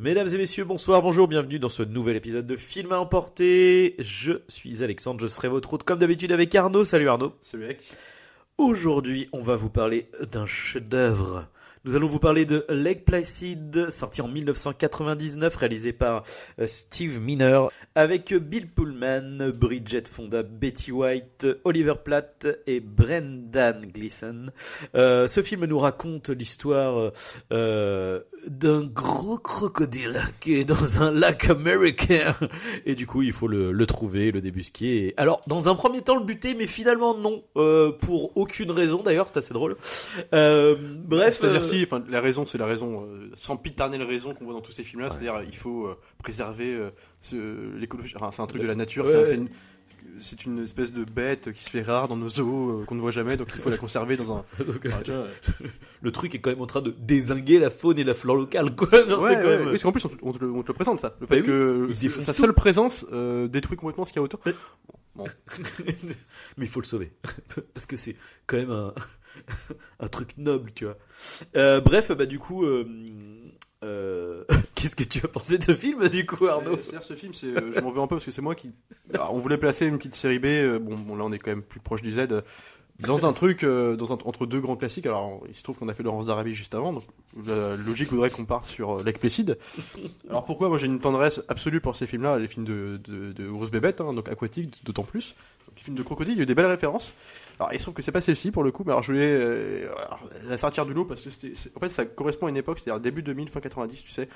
Mesdames et messieurs, bonsoir, bonjour, bienvenue dans ce nouvel épisode de Film à emporter. Je suis Alexandre, je serai votre hôte comme d'habitude avec Arnaud. Salut Arnaud. Salut Alex. Aujourd'hui, on va vous parler d'un chef-d'œuvre. Nous allons vous parler de Lake Placid, sorti en 1999, réalisé par euh, Steve Miner, avec Bill Pullman, Bridget Fonda, Betty White, Oliver Platt et Brendan Gleeson. Euh, ce film nous raconte l'histoire euh, d'un gros crocodile qui est dans un lac américain. Et du coup, il faut le, le trouver, le débusquer. Alors, dans un premier temps, le buter, mais finalement non, euh, pour aucune raison d'ailleurs, c'est assez drôle. Bref. C'est-à-dire euh, enfin, la raison, c'est la raison, euh, sempiternelle raison qu'on voit dans tous ces films-là, c'est-à-dire euh, il faut euh, préserver euh, ce- l'écologie. Enfin, c'est un truc de la nature, Ouais, c'est- une, c'est une espèce de bête qui se fait rare dans nos eaux, euh, qu'on ne voit jamais, donc il faut la conserver dans un. Enfin, vois, le truc est quand même en train de désinguer la faune et la flore locale, quoi. Genre, ouais, c'est quand ouais, même- oui, parce qu'en plus on te, on te le, on te le présente ça, le Bah fait que sa tout. seule présence détruit complètement ce qu'il y a autour. Mais il faut le sauver. Parce que c'est quand même un, un truc noble, tu vois. Euh, bref, bah du coup, euh, euh, qu'est-ce que tu as pensé de ce film, du coup, Arnaud? Euh, C'est-à-dire ce film, c'est, euh, je m'en veux un peu parce que c'est moi qui. Alors, on voulait placer une petite série B. bon, bon, là on est quand même plus proche du Z. Dans un truc, euh, dans un- entre deux grands classiques. Alors, il se trouve qu'on a fait Laurence d'Arabie juste avant, donc la logique voudrait qu'on parte sur euh. Alors pourquoi? Moi j'ai une tendresse absolue pour ces films-là, les films de, de, de Rose Bébête, hein, donc aquatique d'autant plus. Les films de crocodile, il y a eu des belles références. Alors il se trouve que c'est pas celle-ci pour le coup, mais alors je voulais euh, la sortir du lot parce que en fait ça correspond à une époque, c'est-à-dire début 2000, fin 90, tu sais,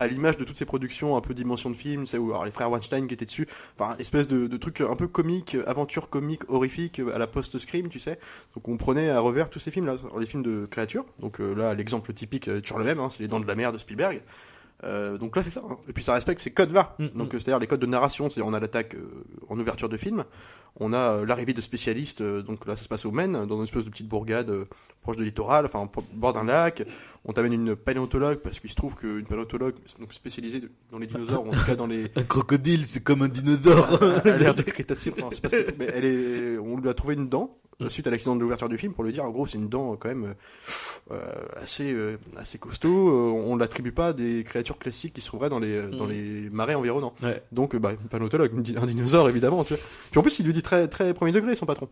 à l'image de toutes ces productions un peu dimension de film, c'est où alors, les frères Weinstein qui étaient dessus, enfin espèce de, de truc un peu comique, aventure comique, horrifique à la post-scream, tu sais. Donc on prenait à revers tous ces films-là, les films de créatures. Donc euh, là l'exemple typique toujours le même, hein, c'est les Dents de la Mer de Spielberg. Euh, donc là c'est ça, hein. et puis ça respecte ces codes-là. Mm, Donc euh, c'est-à-dire les codes de narration, c'est-à-dire on a l'attaque euh, en ouverture de film, on a euh, l'arrivée de spécialistes, donc là ça se passe au Maine, dans une espèce de petite bourgade proche de littoral, enfin au bord d'un lac. On t'amène une paléontologue parce qu'il se trouve qu'une paléontologue donc spécialisée dans les dinosaures, ou en tout cas dans les Un crocodile, c'est comme un dinosaure. à l'ère du Crétacé. Enfin, c'est parce que mais elle est, on lui a trouvé une dent suite à l'accident de l'ouverture du film pour lui dire en gros c'est une dent euh, quand même euh, euh, assez euh, assez costaud. Euh, on l'attribue pas à des créatures classiques qui se trouveraient dans les euh, dans Mhm. les marais environnants. Ouais. Donc euh, bah paléontologue, di- un dinosaure évidemment. Tu vois. Puis en plus il lui dit très très premier degré son patron.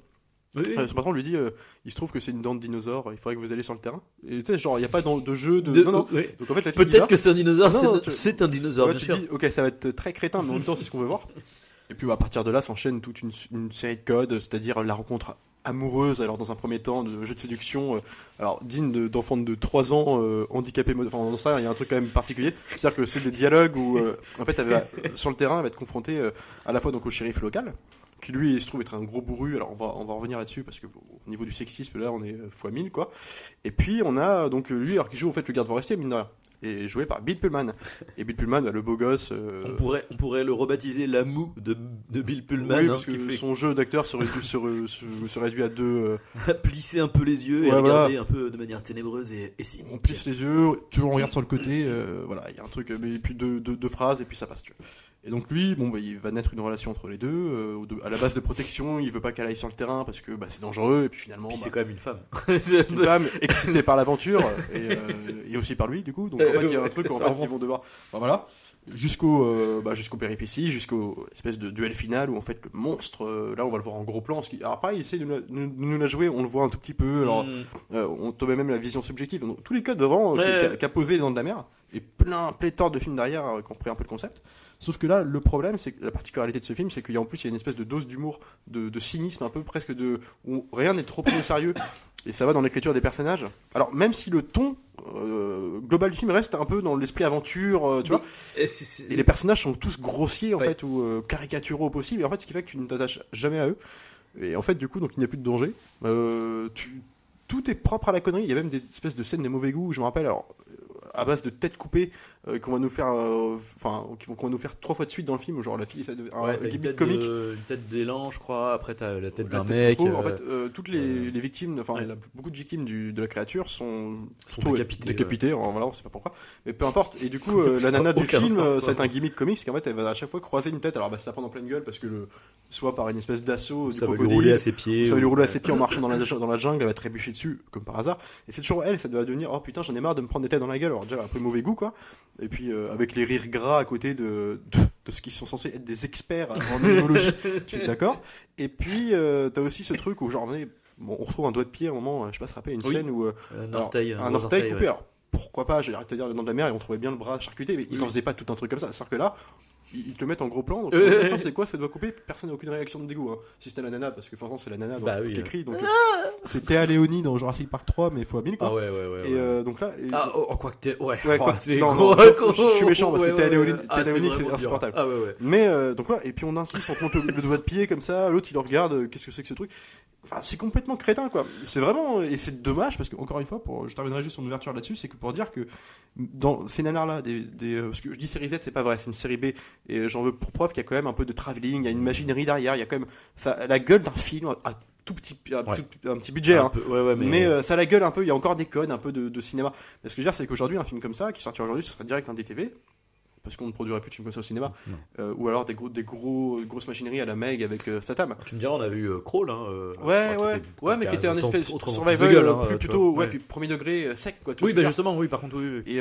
Oui, oui. Euh, son patron lui dit euh, il se trouve que c'est une dent de dinosaure. Il faudrait que vous alliez sur le terrain. Et tu sais genre il y a pas de, de jeu de, De- non non. oui. Donc en fait la fille y va. Peut-être que c'est un dinosaure, c'est- un dinosaure, bien tu sûr. dis, ok, ça va être très crétin, mais en même temps, c'est ce qu'on veut voir. Et puis à partir de là, s'enchaîne toute une, une série de codes, c'est-à-dire la rencontre amoureuse, alors dans un premier temps, de jeu de séduction, euh, alors digne de- d'enfants de 3 ans, euh, handicapés, enfin ça, il y a un truc quand même particulier, c'est-à-dire que c'est des dialogues où, euh, en fait, elle va, sur le terrain, elle va être confrontée euh, à la fois donc au shérif local, qui lui il se trouve être un gros bourru, alors on va, on va revenir là-dessus, parce que au niveau du sexisme, là, on est euh, fois 1000, quoi. Et puis on a donc lui, alors qui joue en fait le garde forestier, mine de rien, et joué par Bill Pullman. Et Bill Pullman, le beau gosse. euh, On pourrait, on pourrait le rebaptiser l'amou de, de Bill Pullman, oui, hein, parce qui que fait son jeu d'acteur se réduit, se, re- se- se réduit à deux. euh, plisser un peu les yeux et voilà. regarder un peu de manière ténébreuse et, et cynique. on plisse les yeux, toujours on regarde sur le côté. euh, voilà, il y a un truc, mais puis deux, deux, deux phrases et puis ça passe. Tu vois. Et donc lui, bon, bah, il va naître une relation entre les deux. euh, à la base de protection, il veut pas qu'elle aille sur le terrain parce que bah, c'est dangereux. Et puis finalement, bah, c'est quand même une femme. c'est une femme excitée par l'aventure et, euh, et aussi par lui du coup. Donc en fait, il y a un truc en fait ils vont devoir. Enfin, voilà. Jusqu'au euh, bah, jusqu'aux péripéties, jusqu'au espèce de duel final où en fait le monstre, euh, là on va le voir en gros plan. Ce qui... Alors pareil, il de nous, nous- nous la jouer, on le voit un tout petit peu. Alors Mm. euh, on tombe même la vision subjective. Donc, tous les euh, Ouais. qu'a posé dents de la mer et plein pléthore de films derrière euh, qui ont repris un peu le concept. Sauf que là, le problème, c'est que la particularité de ce film, c'est qu'il y a en plus il y a une espèce de dose d'humour, de, de cynisme un peu presque de où rien n'est trop pris au sérieux et ça va dans l'écriture des personnages. Alors même si le ton euh, global du film reste un peu dans l'esprit aventure, euh, tu vois. Et les personnages sont tous grossiers en Ouais. fait ou euh, caricaturaux au possible. Et en fait, ce qui fait que tu ne t'attaches jamais à eux. Et en fait, du coup, donc il n'y a plus de danger. Tu- tout est propre à la connerie. Il y a même des espèces de scènes de mauvais goût. Je me rappelle, alors à base de têtes coupées euh, qu'on va nous faire, euh, enfin, vont qu'on va nous faire trois fois de suite dans le film, genre la fille, ça devient un Ouais, t'as une gimmick tête, comique. de- une tête d'élan, je crois. Après, t'as la tête d'un mec. de pauvre. En euh, fait, euh, toutes les, euh, les victimes, enfin, ouais. beaucoup de victimes du, de la créature sont, décapitées, décapitées, alors, voilà, on sait pas pourquoi. Mais peu importe. Et du coup, euh, la n'a nana du film, sens, euh, ça va être un gimmick comique, parce qu'en fait, elle va à chaque fois croiser une tête. Alors, bah, se la prendre en pleine gueule, parce que le, soit par une espèce d'assaut ça va lui rouler à ses pieds. ça va lui ou- rouler à ses pieds en marchant dans la, dans la jungle, elle va trébucher dessus, comme par hasard. Et c'est toujours elle, ça doit devenir, oh putain, j'en ai marre de me prendre des têtes dans la gueule. Alors déjà, un peu mauvais goût, quoi. Et puis, euh, avec les rires gras à côté de, de, de ce qui sont censés être des experts en immunologie, tu es d'accord? Et puis, euh, t'as aussi ce truc où, genre, on est- bon, on retrouve un doigt de pied à un moment, je sais pas, se rappelle, une Oui. scène où, euh, alors, orteil. un gros orteil coupé, ouais. alors pourquoi pas, de te dire le nom de la mer et on trouvait bien le bras charcuté, mais ils en Oui. faisaient pas tout un truc comme ça. C'est-à-dire que là, ils te mettent en gros plan, donc Ouais, ouais, attends, ouais. c'est quoi, ça doit couper, personne n'a aucune réaction de dégoût. Hein. Si c'était la nana, parce que forcément c'est la nana dans Bah oui, ouais. écrit, donc euh, c'était à Léonie dans Jurassic Park 3, mais fois 1000 quoi. Ah ouais, ouais, ouais. et euh, donc là, et- Ah, oh, oh, quoi que t'es. Ouais, Ouais, oh, quoi. c'est Non, gros, non, je- gros, je suis méchant parce que ouais, t'es à Léonie- Ah, c'est insupportable. Ah ouais, ouais. Mais euh, donc là, et puis on insiste, on compte le, doigt de pied comme ça, l'autre il le regarde, euh, qu'est-ce que c'est que ce truc? Enfin, c'est complètement crétin quoi. C'est vraiment et c'est dommage parce que encore une fois, pour, je terminerai juste en ouverture là-dessus, c'est que pour dire que dans ces nanars là, des, des, euh, parce que je dis série Z, c'est pas vrai, c'est une série B et j'en veux pour preuve qu'il y a quand même un peu de travelling, il y a une machinerie derrière, il y a quand même ça, la gueule d'un film à tout petit, à Ouais. tout- un petit budget. Un hein. peu, ouais, ouais, mais. Mais, euh, ça la gueule un peu, il y a encore des codes un peu de, de cinéma. Mais ce que je veux dire, c'est qu'aujourd'hui, un film comme ça, qui sortirait aujourd'hui, ce serait direct un DTV, parce qu'on ne produirait plus de films comme ça au cinéma. Euh, ou alors des, gros, des gros, grosses machineries à la Meg avec euh, Satam. Tu me diras, on a vu euh, Crawl. Hein, euh, Ouais, ouais, était- ouais, mais qui était un espèce de survival gueule, hein, plus plutôt, ouais, puis premier degré sec, quoi. Oui, bah justement, oui, par contre, oui. Et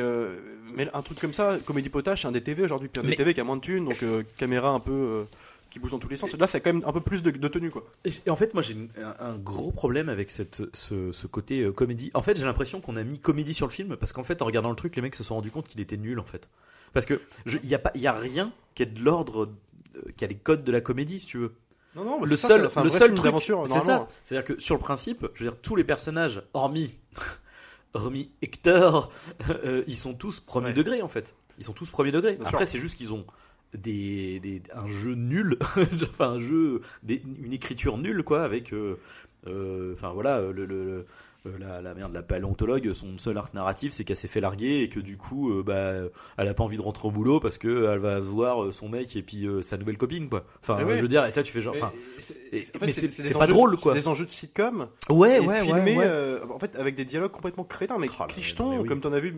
mais un truc comme ça, comédie potache, un DTV aujourd'hui, puis un Mais- DTV qui a moins de thunes, donc caméra un peu qui bouge dans tous les sens. Là, c'est quand même un peu plus de, de tenue, quoi. Et en fait, moi, j'ai un, un gros problème avec cette, ce, ce côté euh, comédie. En fait, j'ai l'impression qu'on a mis comédie sur le film parce qu'en fait, en regardant le truc, les mecs se sont rendus compte qu'il était nul, en fait. Parce que il y a pas, il y a rien qui est de l'ordre, euh, qui a les codes de la comédie, si tu veux. Non, non, le c'est ça, seul, le seul truc, c'est ça. C'est-à-dire que sur le principe, je veux dire, tous les personnages, hormis, hormis Hector, euh, ils sont tous premier Ouais. degré en fait. Ils sont tous premier degré. Bien Après, c'est juste qu'ils ont des, des- un jeu nul, enfin un jeu, des- une écriture nulle quoi, avec, euh, euh, enfin voilà, le- euh, la, la merde, la paléontologue, son seul arc narratif, c'est qu'elle s'est fait larguer et que du coup, euh, bah, elle a pas envie de rentrer au boulot parce que elle va voir euh, son mec et puis euh, sa nouvelle copine quoi. Enfin, Eh ouais. je veux dire, et toi tu fais genre, enfin, Mais c'est- en fait, pas enjeux- drôle, quoi. Des enjeux de sitcom. ouais, ouais, filmé ouais, ouais. euh, en fait avec des dialogues complètement crétins mais Oh clichetons mais oui. comme t'en as vu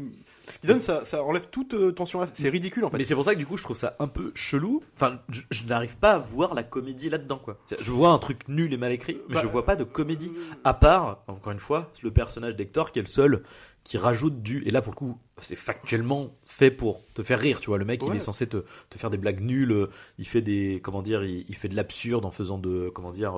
ce qui donne ça, ça enlève toute euh, tension c'est ridicule en fait Mais c'est pour ça que du coup je trouve ça un peu chelou. Enfin, je, je n'arrive pas à voir la comédie là-dedans quoi. Je vois un truc nul et mal écrit, mais Bah, je vois pas de comédie à part, encore une fois, le personnage d'Hector qui est le seul qui rajoute du. Et là pour le coup, c'est factuellement fait pour te faire rire. Tu vois, le mec il est censé te, te faire des blagues nulles. euh, Il fait des comment dire, il, il fait de l'absurde en faisant de comment dire.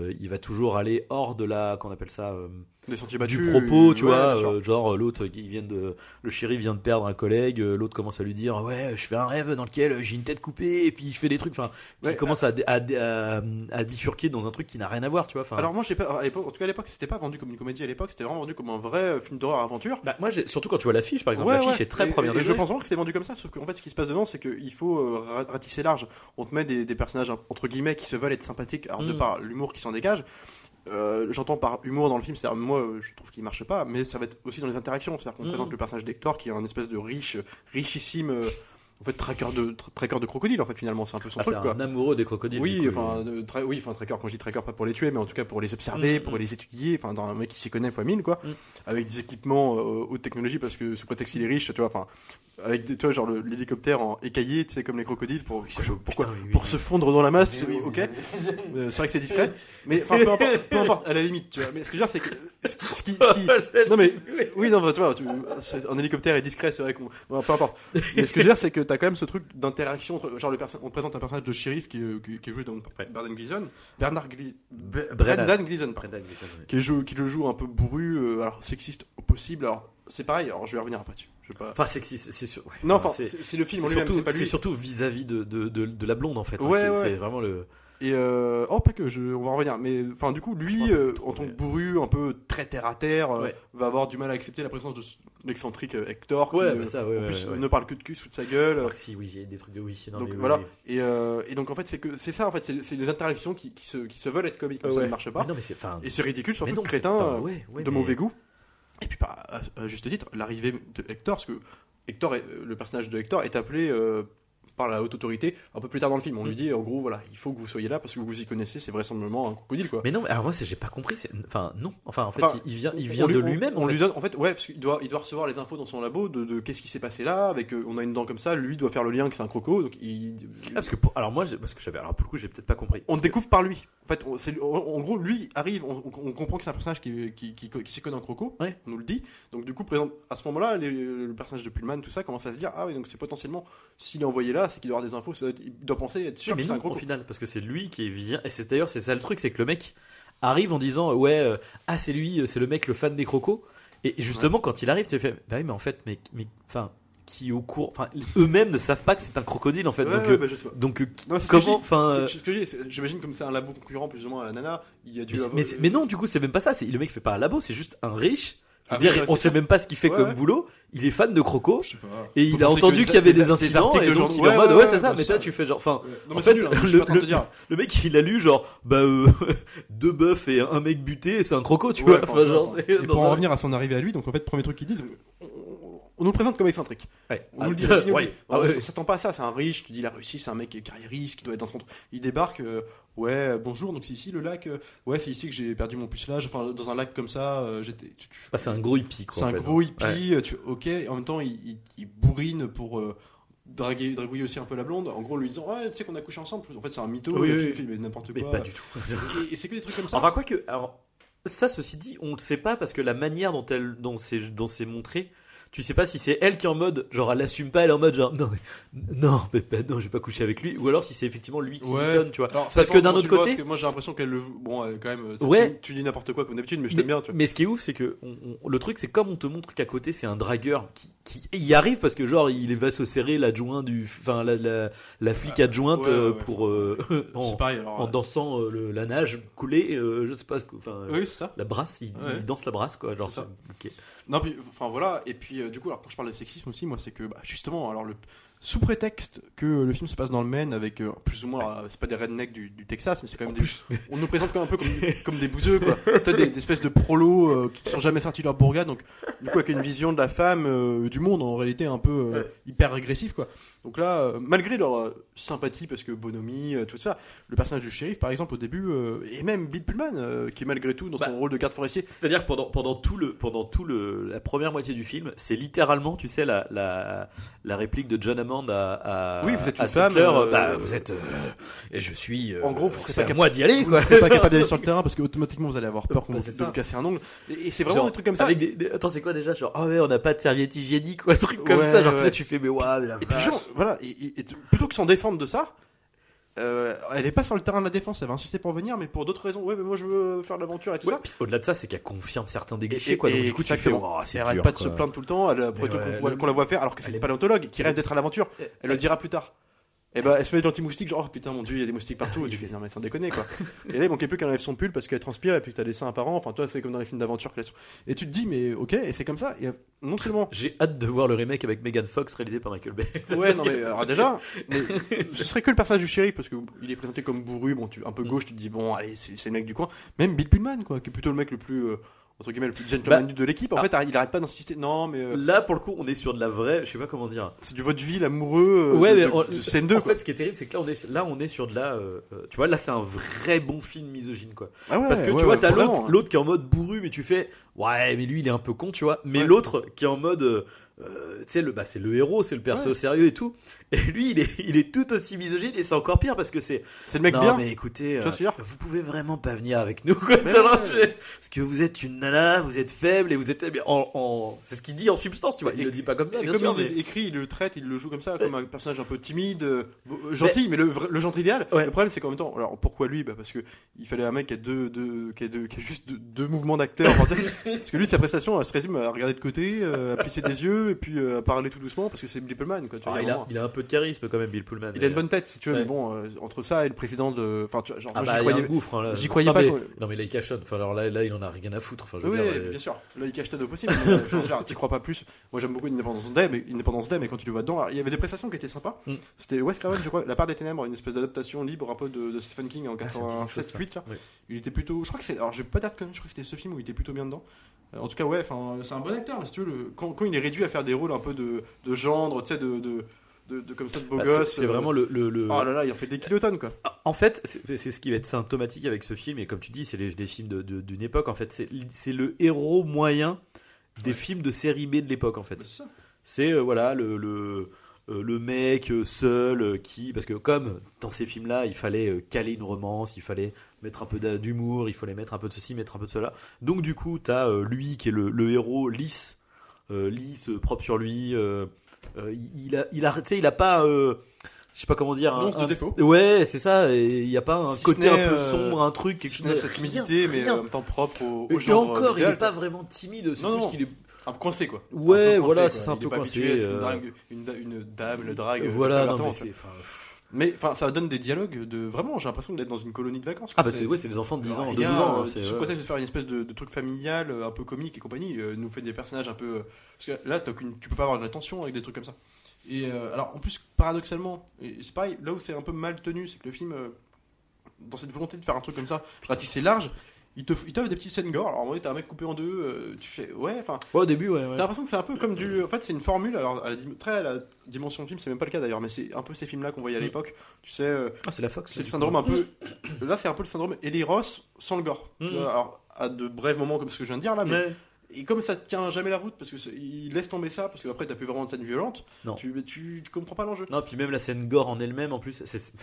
Euh, il va toujours aller hors de la qu'on appelle ça euh, des sentiers du battus propos, tu ouais, vois, euh, genre euh, l'autre qui vient de le shérif vient de perdre un collègue, l'autre commence à lui dire ouais, je fais un rêve dans lequel j'ai une tête coupée et puis je fais des trucs enfin qui Ouais, commence à, à, à, à bifurquer dans un truc qui n'a rien à voir, tu vois, alors moi j'ai pas à l'époque en tout cas à l'époque c'était pas vendu comme une comédie à l'époque c'était vraiment vendu comme un vrai film d'horreur aventure. Bah, moi surtout quand tu vois l'affiche par exemple, Ouais, l'affiche est très Et- première et je pense vraiment que c'était vendu comme ça sauf qu'en fait ce qui se passe dedans c'est qu'il faut ra- ratisser large. On te met des, des personnages entre guillemets qui se veulent être sympathiques alors de Mm. par l'humour qui s'en dégage euh, j'entends par humour dans le film, c'est-à-dire moi euh, je trouve qu'il marche pas, mais ça va être aussi dans les interactions, c'est-à-dire qu'on Mhm. présente le personnage d'Hector qui est un espèce de riche, richissime, euh, en fait tracker de tra- tracker de crocodile en fait finalement, c'est un peu son Ah, truc quoi. un amoureux des crocodiles. Oui, coup, enfin, euh. tra- oui, enfin, tracker, quand je dis tracker, pas pour les tuer, mais en tout cas pour les observer, Mm, pour mm. les étudier, enfin, dans un mec qui s'y connaît fois mille, quoi, Mm. avec des équipements euh, haute technologie parce que sous prétexte qu'il est riche, tu vois, enfin, avec des, tu vois, genre l'hélicoptère en écaillé, tu sais, comme les crocodiles, pour, pourquoi, Putain, oui, oui, pour oui. se fondre dans la masse, tu sais, ok. Euh, c'est vrai que c'est discret, mais enfin, peu importe, peu importe, à la limite, tu vois. Mais ce que je veux dire, c'est que ce ce qui, ce qui- non mais, oui, non, bah, tu vois, tu- un hélicoptère est discret, c'est vrai qu'on, peu importe. Mais ce que je veux dire, c'est que t'as quand même ce truc d'interaction, entre- genre le perso- on te présente un personnage de shérif qui, est- qui, qui est joué dans Bernard Gleeson, Bernard Brennan. Brendan Gleeson, pardon, Brendan Gleeson, oui. qui, est jou- qui le joue un peu bourru, euh, alors sexiste au possible. Alors c'est pareil, alors je vais revenir après dessus. Je vais pas. Enfin, c'est c'est c'est sûr. ouais, non, enfin, c'est le film c'est en lui-même, surtout, c'est pas lui. c'est surtout vis-à-vis de, de, de, de la blonde en fait. hein, Ouais, qui- ouais. C'est vraiment le. Et euh, oh pas que, je, on va en revenir. Mais enfin du coup, lui, euh, en tant que bourru, un peu très terre à terre, euh, Ouais. va avoir du mal à accepter la présence de ce- l'excentrique Hector, Ouais, qui bah ça, ouais, en plus ne parle que de cul sous de sa gueule. Que si, oui, il y a des trucs de oui. non, donc mais oui, voilà. oui. Et, et donc en fait c'est que c'est ça en fait, c'est les interactions qui, qui se qui se veulent être comiques, mais ça ne marche pas. Mais non, mais c'est. enfin, Et c'est ridicule, surtout non, crétin. de mauvais goût. Et puis, bah, à, à juste titre, l'arrivée de Hector, parce que Hector, est- le personnage de Hector est appelé euh, par la haute autorité un peu plus tard dans le film. On lui dit en gros voilà, il faut que vous soyez là parce que vous vous y connaissez, c'est vraisemblablement un crocodile quoi. Mais non, alors moi, j'ai pas compris. Enfin, non. Enfin, en fait, Enfin, il vient, il vient lui- de lui-même. On, lui donne, en fait, ouais, parce qu'il doit, il doit recevoir les infos dans son labo de, de qu'est-ce qui s'est passé là, avec, euh, on a une dent comme ça, lui doit faire le lien que c'est un croco, donc il, Ah, parce que pour- alors moi, parce que j'avais, alors pour le coup, j'ai peut-être pas compris. on que- découvre par lui. En fait, on- c'est- en, gros, lui arrive, on, comprend que c'est un personnage qui, qui, qui, qui s'y connaît en croco, Ouais. on nous le dit. Donc du coup, présente, à ce moment-là, le personnage de Pullman, tout ça, commence à se dire, ah oui, donc c'est potentiellement, s'il est envoyé là, c'est qu'il doit avoir des infos, il doit penser être sûr Oui, mais que c'est un non, au final, parce que c'est lui qui vient. Et c'est d'ailleurs, c'est ça le truc, c'est que le mec arrive en disant, ouais, euh, ah, c'est lui, euh, c'est le mec, le fan des crocos. Et justement, quand il arrive, tu fais, bah oui, mais en fait, mais, mais, enfin, qui est au cours, enfin, eux-mêmes ne savent pas que c'est un crocodile, en fait. Ouais, donc, ouais, euh, bah, je sais pas. donc, Non, c'est ce que je comment, enfin. J'imagine comme c'est un labo concurrent plus ou moins à la nana, il y a dû Mais, mais, mais non, du coup, c'est même pas ça. C'est le mec fait pas un labo, c'est juste un riche. Ah, dire, on sait même pas ce qu'il fait Ouais, comme ouais. boulot. Il est fan de crocos Je sais pas. et il a entendu qu'il y avait des- incidents et de donc il est en Ouais, mode ouais, c'est ça. Mais toi, tu fais genre, enfin, Non, en fait, nul, le, mec il a lu genre bah euh, deux bœufs et un mec buté, et c'est un croco, tu Ouais, vois. enfin, genre, Et pour en revenir à son arrivée à lui, donc en fait, premier truc qu'ils disent, on, nous le présente comme excentrique. Ouais. On nous le dit, Ah, dit, ouais. on Ah, ouais. on s'attend pas à ça, c'est un riche, tu dis il a réussi, c'est un mec carriériste qui doit être dans son truc. Il débarque, euh, ouais, euh, bonjour, donc c'est ici le lac, euh, ouais, c'est ici que j'ai perdu mon pucelage, enfin dans un lac comme ça, euh, j'étais. tu- tu- Ah, c'est un gros hippie. C'est un fait. gros hippie, Ouais. euh, tu, ok, en même temps il, il- il bourrine pour euh, draguer, dragouiller aussi un peu la blonde, en gros en lui disant, ouais, tu sais qu'on a couché ensemble, en fait c'est un mytho, Oui, oui, oui. mais n'importe Mais quoi. pas du tout. Et, et c'est que des trucs comme ça. Enfin, quoi que, alors, ça, ceci dit, on le sait pas parce que la manière dont elle, dont c'est, dont c'est montré, tu sais pas si c'est elle qui est en mode, genre, elle assume pas, elle est en mode, genre, non, mais, non, mais, bah, non, j'ai pas couché avec lui, ou alors si c'est effectivement lui qui Ouais. tu vois. Alors, Parce que d'un autre vois, côté- parce que moi j'ai l'impression qu'elle le. Bon, euh, quand même, euh, Ouais. tu, tu dis n'importe quoi comme d'habitude, mais je t'aime bien, tu vois. mais ce qui est ouf, c'est que on- on- le truc, c'est comme on te montre qu'à côté, c'est un dragueur qui, qui y arrive parce que genre il va se serrer l'adjoint du, enfin la, la, la flic adjointe ouais, euh, ouais. pour euh, en, C'est pareil, alors. en dansant euh, le- la nage coulée, euh, je sais pas enfin Oui, ça. la brasse, il danse la brasse quoi, genre Non, puis, enfin voilà, et puis euh, du coup, alors quand je parle de sexisme aussi, moi c'est que, bah, justement, alors le. Sous prétexte que le film se passe dans le Maine avec euh, plus ou moins, euh, c'est pas des rednecks du, du Texas, mais c'est quand même des. On nous présente quand même un peu comme, comme des bouseux, quoi. T'as des, des espèces de prolos euh, qui sont jamais sortis de leur bourgade, donc du coup avec une vision de la femme, euh, du monde en réalité un peu euh, hyper agressif, quoi. Donc là, malgré leur sympathie, parce que bonhomie, tout ça, le personnage du shérif, par exemple, au début, et même Bill Pullman, qui est malgré tout dans Bah, son rôle de garde forestier, C'est-à-dire que pendant pendant tout le pendant tout le la première moitié du film, c'est littéralement, tu sais, la la, la réplique de John Hammond à, à Oui, vous êtes à une femme, Sinclair, euh, bah vous êtes euh, et je suis euh, En gros, vous serez pas à cap- moi d'y aller vous quoi. ne serez pas capable d'aller sur le terrain parce que automatiquement vous allez avoir peur qu'on Bah, vous, vous casser un ongle. Et, et c'est vraiment Genre, des trucs comme ça. Avec des, des- attends, c'est quoi déjà Genre, ah ouais, on n'a pas de serviette hygiénique ou un truc comme Ouais, ça. Genre, ouais. là, tu fais, mais waouh, la Et puis genre, voilà, et plutôt que s'en défendre de ça, euh, elle est pas sur le terrain de la défense, elle va insister pour venir, mais pour d'autres raisons. Ouais, mais moi je veux faire l'aventure et tout Ouais, ça. Au-delà de ça, c'est qu'elle confirme certains des clichés, quoi. Donc, et du coup, tu fais, exactement. waouh, c'est elle arrête pas de se plaindre tout le temps, elle, après ouais, qu'on la voit faire, alors que c'est est- paléontologue qui rêve d'être à l'aventure. Elle- Elle le dira plus tard. Et bah, elle se met d'anti-moustique, genre, oh putain, mon dieu, il y a des moustiques partout. Et tu fais, non, mais sans déconner, quoi. et là, il manquait plus qu'elle enlève son pull parce qu'elle transpire et puis que t'as des seins apparents. Enfin, toi, c'est comme dans les films d'aventure. Et tu te dis, mais ok, et c'est comme ça. Et non seulement. J'ai hâte de voir le remake avec Megan Fox réalisé par Michael Bay. Ouais, non, mais alors déjà, mais ce serait que le personnage du shérif parce qu'il est présenté comme bourru, bon, tu, un peu gauche, tu te dis, bon, allez, c'est c'est le mec du coin. Même Bill Pullman, quoi, qui est plutôt le mec le plus, euh, entre guillemets, le plus gentleman Bah, de l'équipe. En ah. fait, il arrête pas d'insister. Non, mais euh, Là, pour le coup, on est sur de la vraie, je sais pas comment dire. c'est du vaudeville amoureux. euh, ouais, de, mais de- on- de scène 2, en quoi. fait, ce qui est terrible, c'est que là, on est, là, on est sur de la, euh, euh, tu vois, là, c'est un vrai bon film misogyne, quoi. Ah ouais, Parce que ouais, tu vois, t'as l'autre, hein. l'autre qui est en mode bourru, mais tu fais, ouais, mais lui, il est un peu con, tu vois. Mais l'autre qui est en mode, euh, euh, tu sais, le, bah, c'est le héros, c'est le perso sérieux et tout. Et lui, il est, il est tout aussi misogyne et c'est encore pire parce que c'est, C'est le mec non, bien. mais écoutez, vois euh, vous pouvez vraiment pas venir avec nous, quoi. Mais Parce que vous êtes une nana, vous êtes faible et vous êtes, mais en, en- c'est ce qu'il dit en substance, tu vois. Il Et- le dit pas comme ça, Et bien comme sûr, il mais. écrit, il le traite, il le joue comme ça, comme un personnage un peu timide, euh, gentil, mais, le, le gentil idéal. Ouais. Le problème, c'est qu'en même temps, alors pourquoi lui? Bah Parce que il fallait un mec qui a deux, deux, qui a, deux, qui a juste deux, deux mouvements d'acteur. Parce que lui, sa prestation, elle se résume à regarder de côté, euh, à plisser des yeux, et puis euh, à parler tout doucement, parce que c'est quoi. Tu vois, Ah, il, a moment. il a un peu de charisme quand même, Bill Pullman. Il a une bonne tête, si tu veux, Ouais. mais bon, euh, entre ça et le président de. Enfin, tu vois, genre, Ah bah, j'y croyais. gouffre, hein, là. j'y croyais non, pas, Mais, quoi. non, mais là, il cachonne. Enfin, alors là, là, il en a rien à foutre. Enfin, je veux Oui, dire, euh, bien sûr. Là, il cache au possible. mais, euh, T'y crois pas plus. Moi, j'aime beaucoup Independence Day, mais Independence Day, mais quand tu le vois dedans, alors, il y avait des prestations qui étaient sympas. Mm. C'était Wes Craven, je crois, La part des ténèbres, une espèce d'adaptation libre un peu de, de Stephen King en Ah, ça me dit quelque chose, 87 8 là. Oui. Il était plutôt. Je crois que c'est. Alors, je vais pas dire que je crois que c'était ce film où il était plutôt bien dedans. En tout cas, ouais, c'est un bon acteur, mais si tu veux, le- quand, quand il est réduit à faire faire des rôles un peu de, de gendre, tu sais, de, de, de, de- comme ça, de beau Bah, c'est- gosse. c'est euh, vraiment le. le- le- Oh là là, il en fait des kilotonnes, quoi. En fait, c'est ce qui va être symptomatique avec ce film, et comme tu dis, c'est les, les films de- d'une époque, en fait. C'est le héros moyen des films de série B de l'époque, en fait. C'est euh, voilà le le, euh, le mec seul qui parce que comme dans ces films là il fallait caler une romance il fallait mettre un peu d'humour il fallait mettre un peu de ceci mettre un peu de cela donc du coup t'as euh, lui qui est le, le héros lisse euh, lisse propre sur lui euh, euh, il, a il a tu sais il a pas euh, je sais pas comment dire c'est de défaut. ouais c'est ça et il y a pas un Si côté un peu euh, sombre un truc quelque Si chose cette timidité, mais rien. euh, en même temps propre au, et au genre. encore il est pas vraiment timide c'est Non, plus qu'il est Un peu coincé, quoi. Ouais, Un voilà, c'est un peu coincé, drague- Une, da- une dame le drague. voilà non mais c'est Mais enfin, ça donne des dialogues de vraiment. J'ai l'impression d'être dans une colonie de vacances. Ah bah c'est ouais, c'est des enfants de 10 Alors, ans, de 12 gars, ans. hein, sous ouais. prétexte de faire une espèce de, de truc familial, euh, un peu comique et compagnie, euh, nous fait des personnages un peu. euh, Parce que là, t'as aucune- tu peux pas avoir de la tension avec des trucs comme ça. Et euh, alors, en plus, paradoxalement, c'est pareil, là où c'est un peu mal tenu, c'est que le film, euh, dans cette volonté de faire un truc comme ça, ratisser large, il te il t'offre des petites scènes gore. Alors, en vrai, t'as un mec coupé en deux, euh, tu fais. Ouais, enfin. Ouais, au début, ouais. ouais. T'as l'impression que c'est un peu comme du. En fait, c'est une formule. Alors, à la dim- très à la dimension de film, c'est même pas le cas d'ailleurs, mais c'est un peu ces films-là qu'on voyait à Mm. l'époque. Tu sais, euh, Ah, c'est la Fox. c'est le syndrome coup. un peu. Là, c'est un peu le syndrome Eli Ross sans le gore. Tu Mm. vois, alors, à de brefs moments comme ce que je viens de dire là, mais. Ouais. Et comme ça tient jamais la route, parce que c'est- il laisse tomber ça, parce qu'après t'as plus vraiment de scène violente, Non. Tu, tu, tu comprends pas l'enjeu. Non, puis même la scène gore en elle-même, en plus, c'est.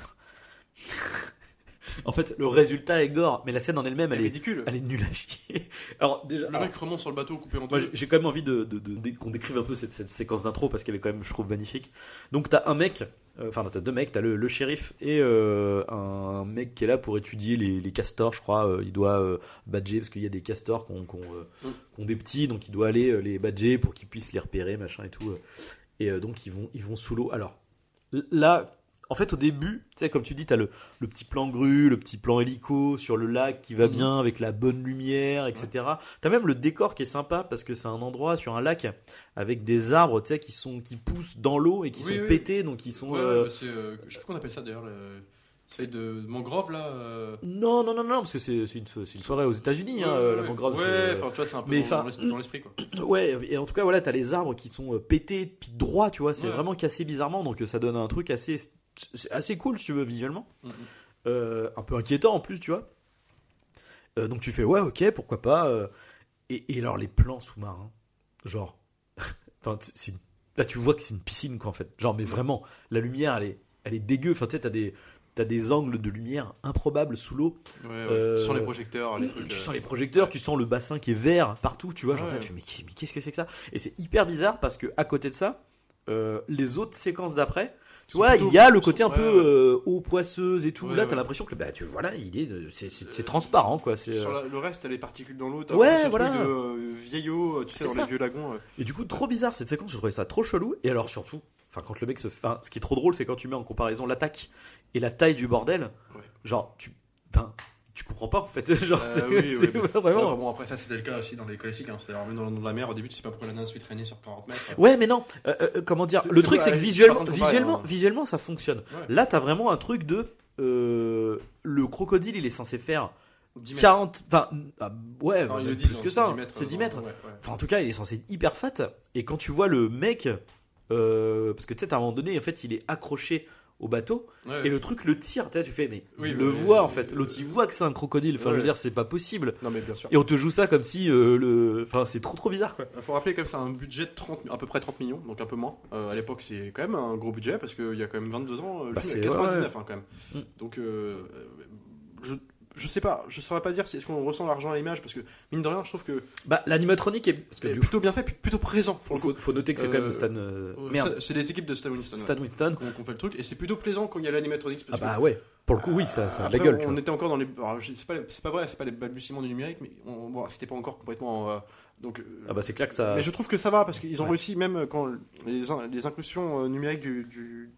En fait, le résultat est gore, mais la scène en elle-même, Elle elle est ridicule. elle est nulle à chier. Alors, déjà. Le alors, mec remonte sur le bateau coupé en deux. j'ai- j'ai quand même envie de, de- de- de- qu'on décrive un peu cette, cette séquence d'intro parce qu'elle est quand même, je trouve, magnifique. Donc, t'as un mec, euh, enfin, t'as deux mecs, t'as le, le shérif et euh, un mec qui est là pour étudier les, les castors, je crois. euh, il doit euh, badger parce qu'il y a des castors qui ont, euh, Mm. des petits, donc il doit aller euh, les badger pour qu'ils puissent les repérer, machin et tout. euh. Et euh, donc, ils vont, ils vont sous l'eau. Alors, là. En fait, au début, tu sais, comme tu dis, t'as le, le petit plan grue, le petit plan hélico sur le lac qui va Mhm. bien avec la bonne lumière, etc. T'as même le décor qui est sympa parce que c'est un endroit sur un lac avec des arbres, tu sais, qui sont qui poussent dans l'eau et qui Oui, sont oui. pétés, donc ils sont. Ouais, euh, c'est, euh, je sais pas qu'on appelle ça d'ailleurs. Le... C'est de mangrove là. euh, Non, non, non, non, parce que c'est une, une forêt aux États-unis, hein, ouais, ouais, la mangrove. Ouais, c'est, enfin tu vois, c'est un peu mais dans, l'esprit quoi. ouais, et en tout cas, voilà, t'as les arbres qui sont pétés puis droits, tu vois, c'est Ouais. vraiment cassé bizarrement, donc ça donne un truc assez, c'est assez cool si tu veux visuellement. Mhm. Euh, un peu inquiétant en plus, tu vois. Euh, donc tu fais ouais, ok, pourquoi pas. euh, et, et alors les plans sous-marins, genre, enfin, t- c'est une- là tu vois que c'est une piscine quoi en fait. Genre, mais vraiment, la lumière elle est, elle est dégueu. Enfin, tu sais, t'as des, t'as des angles de lumière improbables sous l'eau. Ouais, ouais. Euh, Tu sens les projecteurs, les trucs. Tu euh, sens les projecteurs, tu sens le bassin qui est vert partout, tu vois. Genre, Ouais. tu fais, mais, qu'est- mais qu'est-ce que c'est que ça? Et c'est hyper bizarre parce que à côté de ça, euh, les autres séquences d'après, tu vois, il y a le côté un peu euh, eau poisseuse et tout. Ouais, Là, t'as ouais. l'impression que bah, tu voilà, il est, c'est, c'est- c'est transparent quoi. C'est, Sur euh, la- le reste, t'as les particules dans l'eau. t'as Ouais, voilà. truc de euh, vieillot, euh, tu sais, dans ça. les vieux lagons. euh. Et du coup, trop bizarre cette séquence. Je trouvais ça trop chelou. Et alors surtout, enfin quand le mec se, enfin, ce qui est trop drôle, c'est quand tu mets en comparaison l'attaque et la taille du bordel. Genre, tu, ben, tu comprends pas en fait. Genre, Euh, c'est, oui, oui, c'est oui. vraiment. Ouais, bon, après, ça, c'était le cas aussi dans les classiques. Hein. C'est-à-dire, même dans, dans la mer, au début, tu sais pas pourquoi la se fait traîner sur 40 mètres. Ouais, mais non. euh, euh, comment dire? C'est- Le c'est truc, c'est que visuellement, visuellement, hein. visuellement, ça fonctionne. Ouais. Là, t'as vraiment un truc de le crocodile, il est censé faire 10 mètres. 40, enfin, ah, ouais, Non, plus hein, que ça. 10 hein. mètres, C'est 10 euh, mètres. Enfin, en tout cas, il est censé être hyper fat. Et quand tu vois le mec, parce que tu sais, à un moment donné, en fait, il est accroché au bateau Ouais, et le truc le tire. Tu fais, mais Oui, il mais- le voit en fait. L'autre, il voit que c'est un crocodile. Enfin, je veux dire, c'est pas possible. Non, mais bien sûr. Et on te joue ça comme si euh, le. Enfin, c'est trop trop bizarre quoi. Faut rappeler que c'est un budget de 30, à peu près 30 millions, donc un peu moins. Euh, à l'époque, c'est quand même un gros budget parce qu'il y a quand même 22 ans, euh, le Bah, film, c'est- il y a 99 ouais, hein, quand même. Mm. Donc, euh, je, je sais pas, je saurais pas dire si est-ce qu'on ressent l'argent à l'image parce que mine de rien, je trouve que Bah, l'animatronique est. Parce que plutôt bien fait, plutôt présent. faut, faut, faut noter que c'est quand même Euh, Stan. euh, merde. C'est les équipes de Stan Winston. Stan ouais, Winston. qu'on fait le truc et c'est plutôt plaisant quand il y a l'animatronics Ah bah ouais. Pour le coup, oui, ça, ça a de la gueule. on était encore dans les. c'est pas, c'est pas vrai, c'est pas les balbutiements du numérique, mais on, bon, c'était pas encore complètement. euh, donc, euh, Ah bah c'est clair que ça. mais je trouve que ça va parce qu'ils ont Ouais. réussi, même quand les, les inclusions numériques du, du,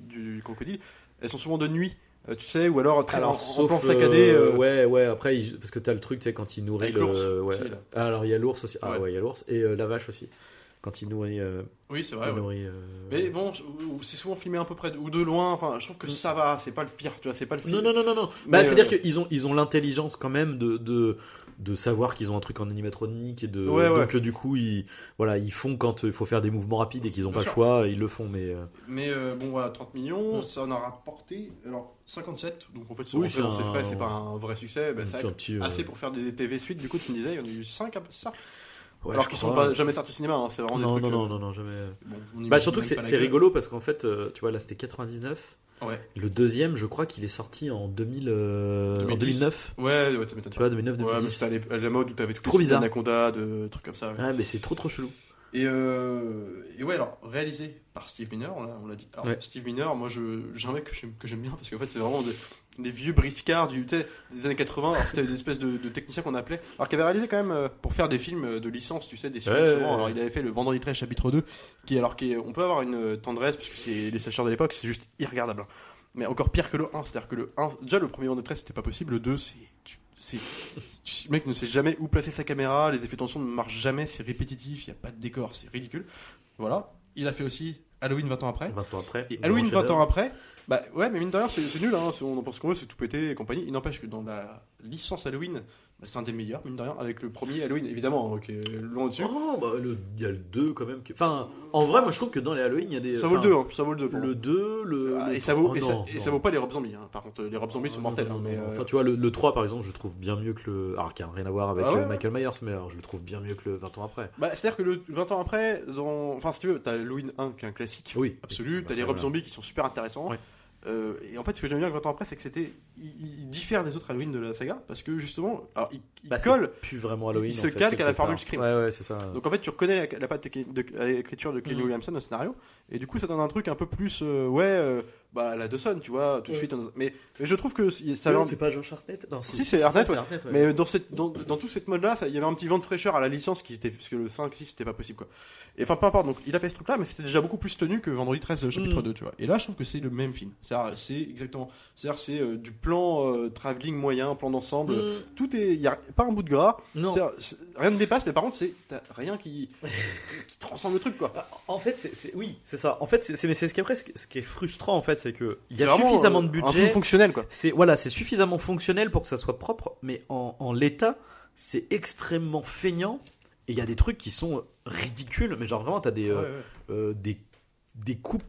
du crocodile, elles sont souvent de nuit, tu sais, ou alors très en, en sauf, plan saccadé. euh, euh, ouais, ouais. Après, il- parce que t'as le truc, tu sais, quand il nourrit Avec le. ouais. aussi. Ah, alors il y a l'ours aussi. Ah Ouais. ouais, il y a l'ours et euh, la vache aussi. Quand il nourrit. euh, Oui, c'est vrai. ouais. nourrit, euh, Mais bon, c'est souvent filmé un peu près de- ou de loin. Enfin, je trouve que ça va. C'est pas le pire, tu vois. C'est pas le film. Non, non, non, non, non. Bah, c'est-à-dire euh, qu'ils ont, ils ont l'intelligence quand même de, de, de savoir qu'ils ont un truc en animatronique et de. Ouais, ouais. Donc, euh, du coup, ils, voilà, ils font quand il faut faire des mouvements rapides et qu'ils ont Bien pas le choix, ils le font, mais. Mais bon, voilà, 30 millions, ça en a rapporté alors 57. Donc en fait, c'est Oui, c'est un- frais, c'est pas un vrai succès. c'est euh, assez pour faire des TV suites. Du coup, tu me disais, il y en a eu 5 c'est ça? Ouais, Alors qu'ils sont pas jamais sortis au cinéma, hein, c'est vraiment Non, des trucs. non, non, euh, non, non, jamais. bon, on Bah, surtout que c'est rigolo parce qu'en fait, euh, tu vois, là c'était 99. Ouais. Le deuxième, je crois qu'il est sorti en, 2000, euh, en 2010. 2009. Ouais, ouais, ça m'étonne Tu pas. vois, 2009, Ouais, mais 2010. c'était à l'ép- à la mode où t'avais toutes Trop bizarre. Anaconda, de trucs comme ça. ouais. Ouais, mais c'est trop trop chelou. Et, euh, et ouais, alors réalisé par Steve Miner, on l'a, dit. Alors, Ouais. Steve Miner, moi, je, j'ai un mec que j'aime, que j'aime bien parce qu'en fait, c'est vraiment des, des vieux briscards du, des années 80. Alors, c'était une espèce de, de technicien qu'on appelait. Alors, qui avait réalisé quand même euh, pour faire des films euh, de licence, tu sais, des séries Ouais, souvent. ouais, Alors, il avait fait le Vendredi 13 chapitre 2, qui, alors, qui est- on peut avoir une euh, tendresse parce que c'est les sacheurs de l'époque, c'est juste irregardable. hein. Mais encore pire que le 1, c'est-à-dire que le 1, déjà le premier Vendredi 13 c'était pas possible, le 2 c'est. le mec ne sait jamais où placer sa caméra, les effets de tension ne marchent jamais, c'est répétitif, il n'y a pas de décor, c'est ridicule. Voilà. Il a fait aussi Halloween 20 ans après. 20 ans après. Et Halloween 20 ans après, bah ouais, mais mine de rien, c'est nul, hein, on en pense qu'on veut, c'est tout pété et compagnie. Il n'empêche que dans la licence Halloween, c'est un des meilleurs, mine de rien, avec le premier Halloween, évidemment, hein, qui est loin au-dessus. Oh, bah, le- il y a le 2 quand même. qui- Enfin, en vrai, moi je trouve que dans les Halloween, il y a des. ça vaut le enfin, 2, hein, ça vaut le 2. pour moi. Le 2, le. Ah, le et ça vaut, oh, et, ça, non, et ça vaut pas les robes zombies, hein. par contre, les robes zombies sont Ah, mortels. non, hein, mais, euh, Enfin, tu vois, le, le 3 par exemple, je le trouve bien mieux que le. Alors, qui a rien à voir avec Ah ouais, euh. Michael Myers, mais alors, je le trouve bien mieux que le 20 ans après. Bah, c'est-à-dire que le 20 ans après, dans... enfin, si tu veux, t'as Halloween 1 qui est un classique Oui, absolu, Bah, t'as les robes zombies qui sont super intéressants. Ouais. Euh, et en fait, ce que j'aime bien avec 20 ans après, c'est que c'était. Il, il diffère des autres Halloween de la saga parce que justement, alors, il, il Bah, colle. Plus vraiment Halloween. il en se fait, calque à la formule. Scream. Ouais, ouais, c'est ça. Donc en fait, tu reconnais la, la patte de, de- l'écriture de Kenny Mhm. Williamson au scénario, et du coup, ça donne un truc un peu plus, euh, ouais, euh, bah la Dawson, tu vois, tout de Ouais. suite. Mais, mais je trouve que ça. Non, c'est pas George Hartnett Non, Si, c'est ouais. Ouais. Mais dans, cette, dans, dans tout cette mode-là, il y avait un petit vent de fraîcheur à la licence qui était. Parce que le 5, 6, c'était pas possible, quoi. Et enfin, peu importe, donc il a fait ce truc-là, mais c'était déjà beaucoup plus tenu que Vendredi 13, euh, chapitre Mm. 2, tu vois. Et là, je trouve que c'est le même film. C'est exactement. C'est-à-dire, c'est euh, du plan euh, travelling moyen, plan d'ensemble. Mm. Tout est. Il y a pas un bout de gras. Non. Rien ne dépasse, mais par contre, c'est t'as rien qui, qui transcende le truc, quoi. En fait, c'est oui, c'est ça. En fait, c'est c'est- mais c'est ce qui est presque ce qui est frustrant en fait, c'est que il y C'est a vraiment, suffisamment euh, de Un film budget. fonctionnel, quoi. C'est voilà, c'est suffisamment fonctionnel pour que ça soit propre, mais en, en l'état, c'est extrêmement feignant. Et il y a des trucs qui sont ridicules, mais genre vraiment, t'as des, euh, euh, des des coupes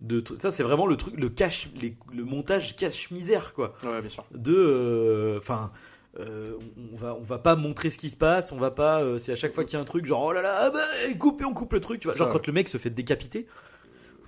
de trucs. Ça, c'est vraiment le truc, le cache, les- le montage cache misère quoi. Ouais, bien sûr. de euh, enfin euh, on va on va pas montrer ce qui se passe on va pas euh, c'est à chaque fois qu'il y a un truc genre oh là là ah bah, coupe et on coupe le truc tu vois C'est genre ça, quand le mec se fait décapiter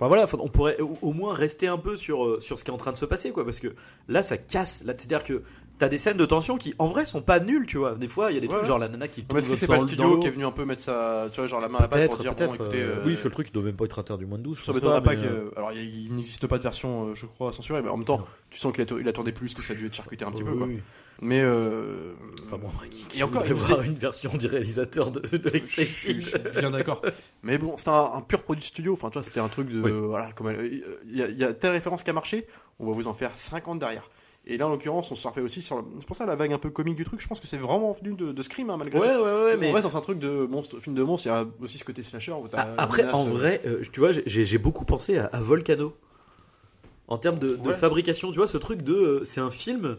enfin voilà on pourrait au, moins rester un peu sur euh, sur ce qui est en train de se passer quoi parce que là ça casse. Là c'est à dire que t'as des scènes de tension qui en vrai sont pas nulles tu vois des fois il y a des Ouais, trucs ouais. genre la nana qui tombe est-ce que c'est pas le studio qui est venu un peu mettre sa, tu vois, genre la main à la pâte pour peut-être dire, bon, écoutez, euh, euh, oui parce que le truc il doit même pas être interdit moins de 12 je Ça pense m'étonnerait pas, pas mais, que. euh, Alors, il n'existe pas de version, je crois, censurée, mais en même temps, tu sens qu'il attendait plus, que ça a dû être charcuté un petit peu, oui, quoi. oui. Mais. Euh... enfin bon qui, qui Et encore, il voir une version du réalisateur de, de Je suis- je suis Electricity. bien d'accord. Mais bon, c'était un, un pur produit de studio. Enfin, tu vois, c'était un truc de. Oui. Voilà, comme elle- il y, a- il y a telle référence qui a marché, on va vous en faire 50 derrière. Et là, en l'occurrence, on s'en fait aussi sur. le- C'est pour ça la vague un peu comique du truc. Je pense que c'est vraiment venu de, de Scream, hein, malgré ouais tout. ouais ouais mais On reste dans un truc de monstre, film de monstre. Il y a aussi ce côté slasher où t'as. Ah, Après, menace, en euh, vrai, euh, tu vois, j'ai j'ai beaucoup pensé à, à Volcano. En termes de, de Ouais. fabrication, tu vois, ce truc de. euh, c'est un film.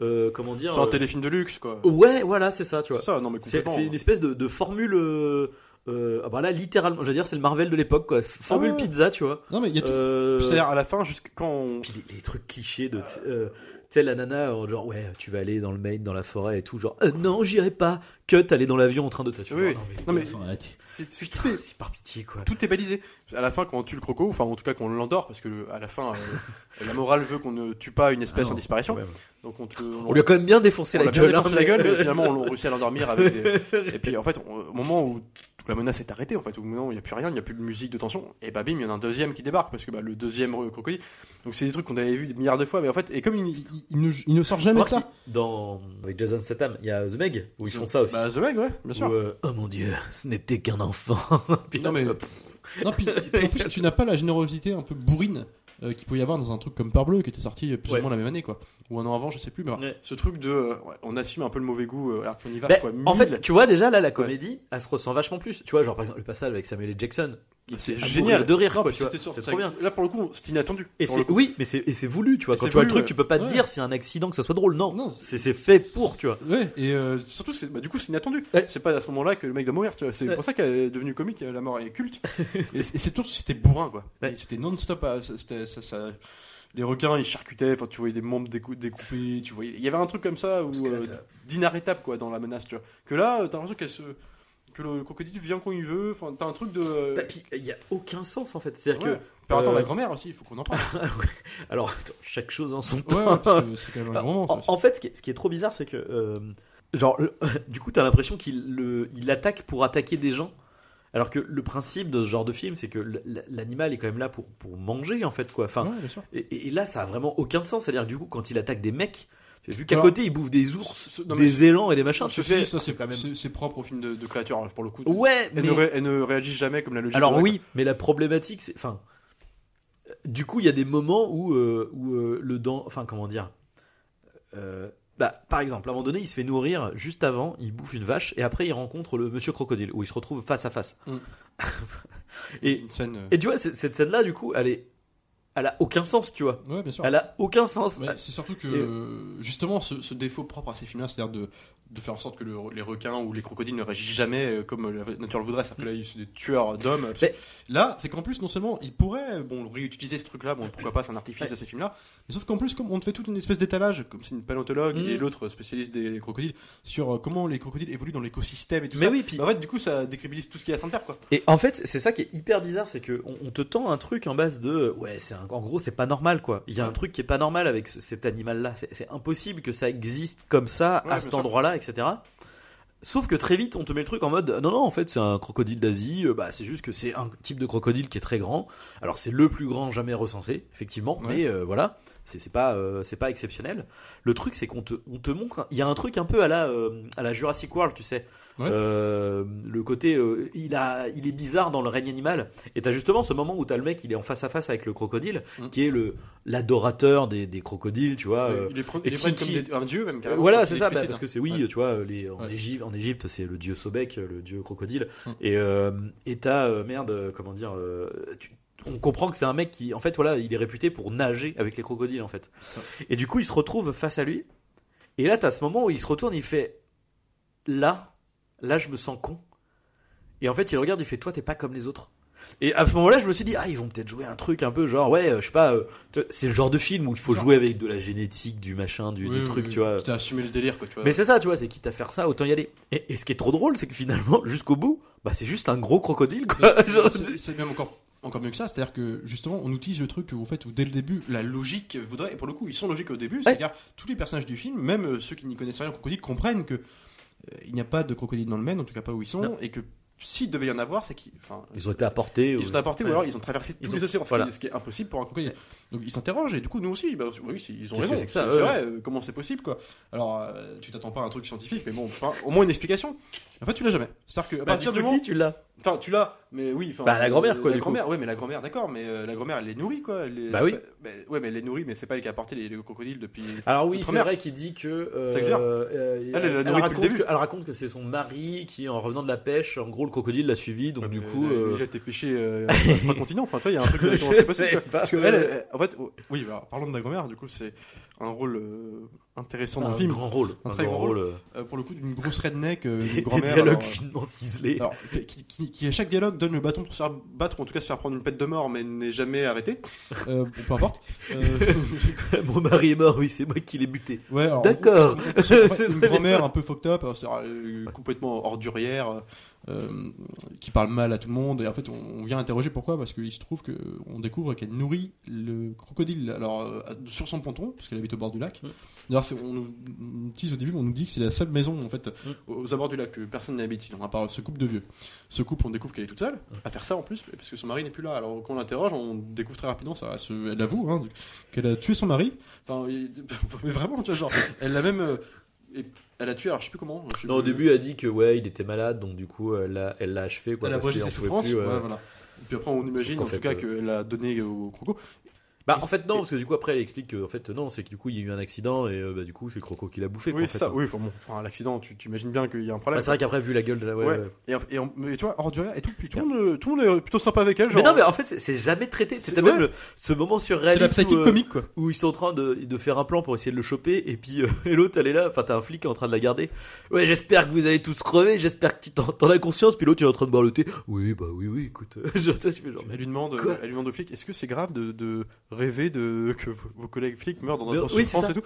euh, comment dire C'est un téléfilm de luxe, quoi. Ouais, voilà, c'est ça, tu vois. C'est ça, non, mais C'est complètement. c'est une espèce de, de formule. Euh, euh, ah bah là, littéralement, je veux dire, c'est le Marvel de l'époque, quoi. Formule Ah ouais. pizza, tu vois. Non, mais il y a tout. Euh, C'est-à-dire, à la fin, jusqu'à quand on. puis les, les trucs clichés de. euh, sais, la nana, euh, genre, ouais, tu vas aller dans le Maine, dans la forêt et tout, genre, euh, non, j'irai pas. Cut, aller dans l'avion en train de. Vois, Oui, oui. non, mais, Non. C'est par pitié, quoi. tout est balisé. À la fin, quand on tue le croco, enfin en tout cas quand on l'endort, parce que à la fin, euh, la morale veut qu'on ne tue pas une espèce Ah en disparition. Donc on, te- On lui a quand même bien défoncé on la l'a bien gueule. défoncé hein, la gueule, mais- finalement on l'a réussi à l'endormir avec des... Et puis en fait, on- au moment où toute la menace est arrêtée, en fait, au moment où il n'y a plus rien, il n'y a plus de musique de tension, et bah bim, il y en a un deuxième qui débarque, parce que bah, le deuxième euh, crocodile. Donc c'est des trucs qu'on avait vu des milliards de fois, mais en fait, et comme il, il- Il ne, il ne sort jamais de ça. Dans avec Jason Statham, il y a The Meg où ils font ça aussi. Bah The Meg, ouais, bien sûr. Où, euh, oh mon dieu, ce n'était qu'un enfant. Puis Non, mais- Non, puis, puis en plus, tu n'as pas la générosité un peu bourrine euh, qu'il peut y avoir dans un truc comme Peur Bleu qui était sorti plus Ouais. ou moins la même année, quoi. Ou un an avant, je sais plus. Mais Ouais. Ce truc de. euh, ouais, on assume un peu le mauvais goût euh, alors qu'on y va fois en mille. fait, tu vois déjà là la comédie, elle se ressent vachement plus. Tu vois, genre par exemple le passage avec Samuel L. Jackson, c'est était à génial de rire, Non, quoi, tu vois. C'est c'est trop bien. Là, pour le coup, c'est inattendu. Et c'est oui, mais c'est et c'est voulu, tu vois. Et Quand c'est tu vois le truc, tu peux pas te ouais. dire c'est un accident que ça soit drôle. Non, Non, c'est c'est fait pour, tu vois. Ouais, et euh, Surtout, c'est- bah, du coup, c'est inattendu. Ouais. C'est pas à ce moment-là que le mec doit mourir. tu vois. C'est Ouais. pour ça qu'elle est devenue comique. La mort est culte. et, c'est surtout c'était bourrin, quoi. Ouais. C'était non-stop. à- C'était ça, ça- les requins, ils charcutaient. Enfin, tu voyais des membres décou- découpés. Tu voyais. Il y avait un truc comme ça où euh, d'inarrêtable quoi dans la menace. Tu vois. Que là, t'as l'impression qu'elle se que le crocodile vient quand il veut. Enfin, t'as un truc de. Bah, puis il y a aucun sens en fait. C'est-à-dire Ouais. Puis attends, Euh, la grand-mère aussi, il faut qu'on en parle. que alors attends, chaque chose en son temps. ouais, parce que c'est quand même un grand moment. ça En, fait, ce qui, est, ce qui est trop bizarre, c'est que euh, genre le- du coup, t'as l'impression qu'il le- il attaque pour attaquer des gens. Alors que le principe de ce genre de film, c'est que l'animal est quand même là pour, pour manger, en fait, quoi. Enfin, Ouais, bien sûr. Et, et là, ça a vraiment aucun sens. C'est-à-dire que du coup, quand il attaque des mecs, vu qu'à côté, il bouffe des ours, Ce- non, mais des élans et des machins, tu ça, ah, c'est quand même. c'est- c'est propre au film de, de créatures alors, pour le coup. Ouais, mais. Elle, ne ré- elle ne réagit jamais comme la logique. Alors oui, mais la problématique, c'est. Enfin. Du coup, il y a des moments où, euh, où euh, le dent. Enfin, comment dire Euh, bah, Par exemple, à un moment donné, il se fait nourrir juste avant, il bouffe une vache, et après, il rencontre le monsieur crocodile, où il se retrouve face à face. Mm. et, Une scène. euh, et tu vois, cette scène-là, du coup, elle est. Elle a aucun sens, tu vois. Ouais, bien sûr. Elle a aucun sens. Mais c'est surtout que Et- justement ce, ce défaut propre à ces films-là, c'est-à-dire de, de faire en sorte que le- les requins ou les crocodiles ne réagissent jamais euh, comme la nature le voudrait, c'est-à-dire que là ils sont des tueurs d'hommes. Mais- Là, c'est qu'en plus non seulement ils pourraient bon réutiliser ce truc-là, bon pourquoi pas, c'est un artifice Ouais. de ces films-là, mais sauf qu'en plus comme on te fait toute une espèce d'étalage, comme c'est une paléontologue Mhm. et l'autre spécialiste des crocodiles sur euh, comment les crocodiles évoluent dans l'écosystème et tout Mais ça. oui, puis- Bah, en fait du coup ça décrédibilise tout ce qu'il est en train de faire quoi. Et en fait, c'est ça qui est hyper bizarre, c'est que on, on te tend un truc en base de ouais, c'est un- en gros c'est pas normal quoi. Il y a un truc qui est pas normal avec ce- cet animal-là. C'est c'est impossible que ça existe comme ça Ouais, à cet endroit-là, etc. Sauf que très vite, on te met le truc en mode non non en fait c'est un crocodile d'Asie. euh, Bah c'est juste que c'est un type de crocodile qui est très grand. Alors c'est le plus grand jamais recensé, effectivement, Ouais. mais euh, voilà, c'est pas euh, c'est pas exceptionnel. Le truc c'est qu'on te on te montre, il y a un truc un peu à la euh, à la Jurassic World, tu sais. Ouais. Le côté il a il est bizarre dans le règne animal et t'as justement ce moment où t'as le mec il est en face à face avec le crocodile Mm. qui est le l'adorateur des, des crocodiles tu vois il est, il est qui- comme qui- des- un dieu même. carrément, voilà c'est ça bah, explicite, parce que c'est oui tu vois les en. Égypte en Égypte c'est le dieu Sobek le dieu crocodile. Mm. et euh, et t'as euh, merde euh, comment dire euh, tu- on comprend que c'est un mec qui en fait voilà il est réputé pour nager avec les crocodiles en fait. Et du coup il se retrouve face à lui. Et là t'as ce moment où il se retourne il fait là là je me sens con. Et en fait il regarde il fait toi t'es pas comme les autres et à ce moment-là, je me suis dit, ah, ils vont peut-être jouer un truc un peu genre, ouais, euh, je sais pas, euh, c'est le genre de film où il faut Genre. jouer avec de la génétique, du machin, du, Oui, tu vois. À assumer le délire quoi. Tu vois. Mais c'est ça, tu vois, c'est quitte à faire ça, autant y aller. Et, et ce qui est trop drôle, c'est que finalement, jusqu'au bout, bah, c'est juste un gros crocodile, quoi. C'est- même encore, encore mieux que ça, c'est-à-dire que justement on utilise le truc où, en fait, où dès le début la logique voudrait, et pour le coup ils sont logiques au début, c'est-à-dire tous les personnages du film, même euh, ceux qui n'y connaissent rien au crocodile, comprennent que euh, il n'y a pas de crocodile dans le Maine, en tout cas pas où ils sont, Non. et que s'il devait y en avoir, c'est qu'ils. Enfin, Ils ont été apportés. Ils ou- sont apportés Ouais. ou alors ils ont traversé Ils tous ont- les océans, ce, voilà. qui est, ce qui est impossible pour un crocodile. Donc ils s'interrogent, et du coup nous aussi, bah, oui, ils ont raison. c'est ouais, vrai, euh, comment c'est possible quoi. Alors euh, tu t'attends pas à un truc scientifique, mais bon, enfin, au moins une explication. En fait, tu l'as jamais. C'est-à-dire que à Bah, partir du moment, si, tu l'as. enfin, tu l'as, mais oui, enfin. Bah, la grand-mère, quoi, La grand-mère, ouais, mais la grand-mère, d'accord, mais euh, la grand-mère, elle les nourrit quoi. elle les- Bah oui. pas- bah, ouais, mais elle les nourrit, mais c'est pas elle qui a apporté les, les crocodiles depuis. Alors oui, c'est vrai qu'il dit que. euh, C'est clair. euh, Elle, raconte que, elle raconte que c'est son mari qui, en revenant de la pêche, en gros, le crocodile l'a suivi, donc Ouais, du coup. il a- euh, été pêché euh, à trois continents. Enfin, tu vois, il y a un truc c'est possible. Parce que elle, en fait, oh, oui, alors, parlons de la grand-mère. Du coup, c'est un rôle euh, intéressant dans le film. grand rôle. Un Un, très grand grand rôle. euh, euh, pour le coup d'une grosse redneck, euh, des, des dialogues alors, euh, finement ciselés. alors, qui, qui- qui, à chaque dialogue donne le bâton pour se faire battre ou en tout cas se faire prendre une pète de mort mais n'est jamais arrêté. Euh, peu importe. Euh, Mon mari est mort, oui, c'est moi qui l'ai buté. ouais, alors, D'accord. une grand-mère un peu fucked up, alors, c'est, Euh, complètement ordurière. Euh, qui parle mal à tout le monde et en fait on, on vient interroger pourquoi? Parce qu'il se trouve que on découvre qu'elle nourrit le crocodile alors euh, sur son ponton parce qu'elle habite au bord du lac. D'ailleurs on nous tease au début on nous dit que c'est la seule maison en fait aux abords du lac que personne n'habite sinon. à part ce couple de vieux. Ce couple on découvre qu'elle est toute seule À faire ça en plus, parce que son mari n'est plus là. Alors qu'on l'interroge, on découvre très rapidement, ça, elle avoue, hein, qu'elle a tué son mari. Enfin, vraiment, tu vois, genre, elle l'a même, euh, et- elle a tué. Alors je sais plus comment. je sais Non, au plus. début, elle a dit que ouais, il était malade, donc du coup, elle l'a, elle l'a achevé. Quoi, elle a parce abrégé qu'il ses en souffrances. plus, ouais. ouais, voilà. Et puis après, on imagine qu'en en fait, tout cas euh, qu'elle a donné au croco. Bah en fait non parce que du coup après elle explique que en fait non c'est que du coup il y a eu un accident et euh, bah, du coup c'est le croco qui l'a bouffé. quoi, Oui, en c'est fait, ça. hein. Oui, enfin, bon, enfin, l'accident, tu t'imagines bien qu'il y a un problème. Bah, c'est vrai qu'après vu la gueule de la ouais, Ouais. ouais. Et, en- et, en- mais tu vois, hors du rien et tout, puis tout, le monde, tout le monde est plutôt sympa avec elle. Genre, Mais non mais en fait c'est- c'est jamais traité. C'est- C'était même ouais. le- ce moment C'est la surréaliste psychique où, euh, comique quoi. où ils sont en train de, de faire un plan pour essayer de le choper et puis euh, et l'autre elle est là. Enfin t'as un flic qui est en train de la garder. Ouais j'espère que vous allez tous crever. J'espère que tu t'en t'en as conscience. Puis l'autre il est en train de boire le thé. Oui bah oui oui écoute. Genre, tu fais genre, Elle lui demande, Quoi elle lui demande au flic, est-ce que c'est grave de, de rêver de que vos, collègues flics meurent dans notre oui, ça. et tout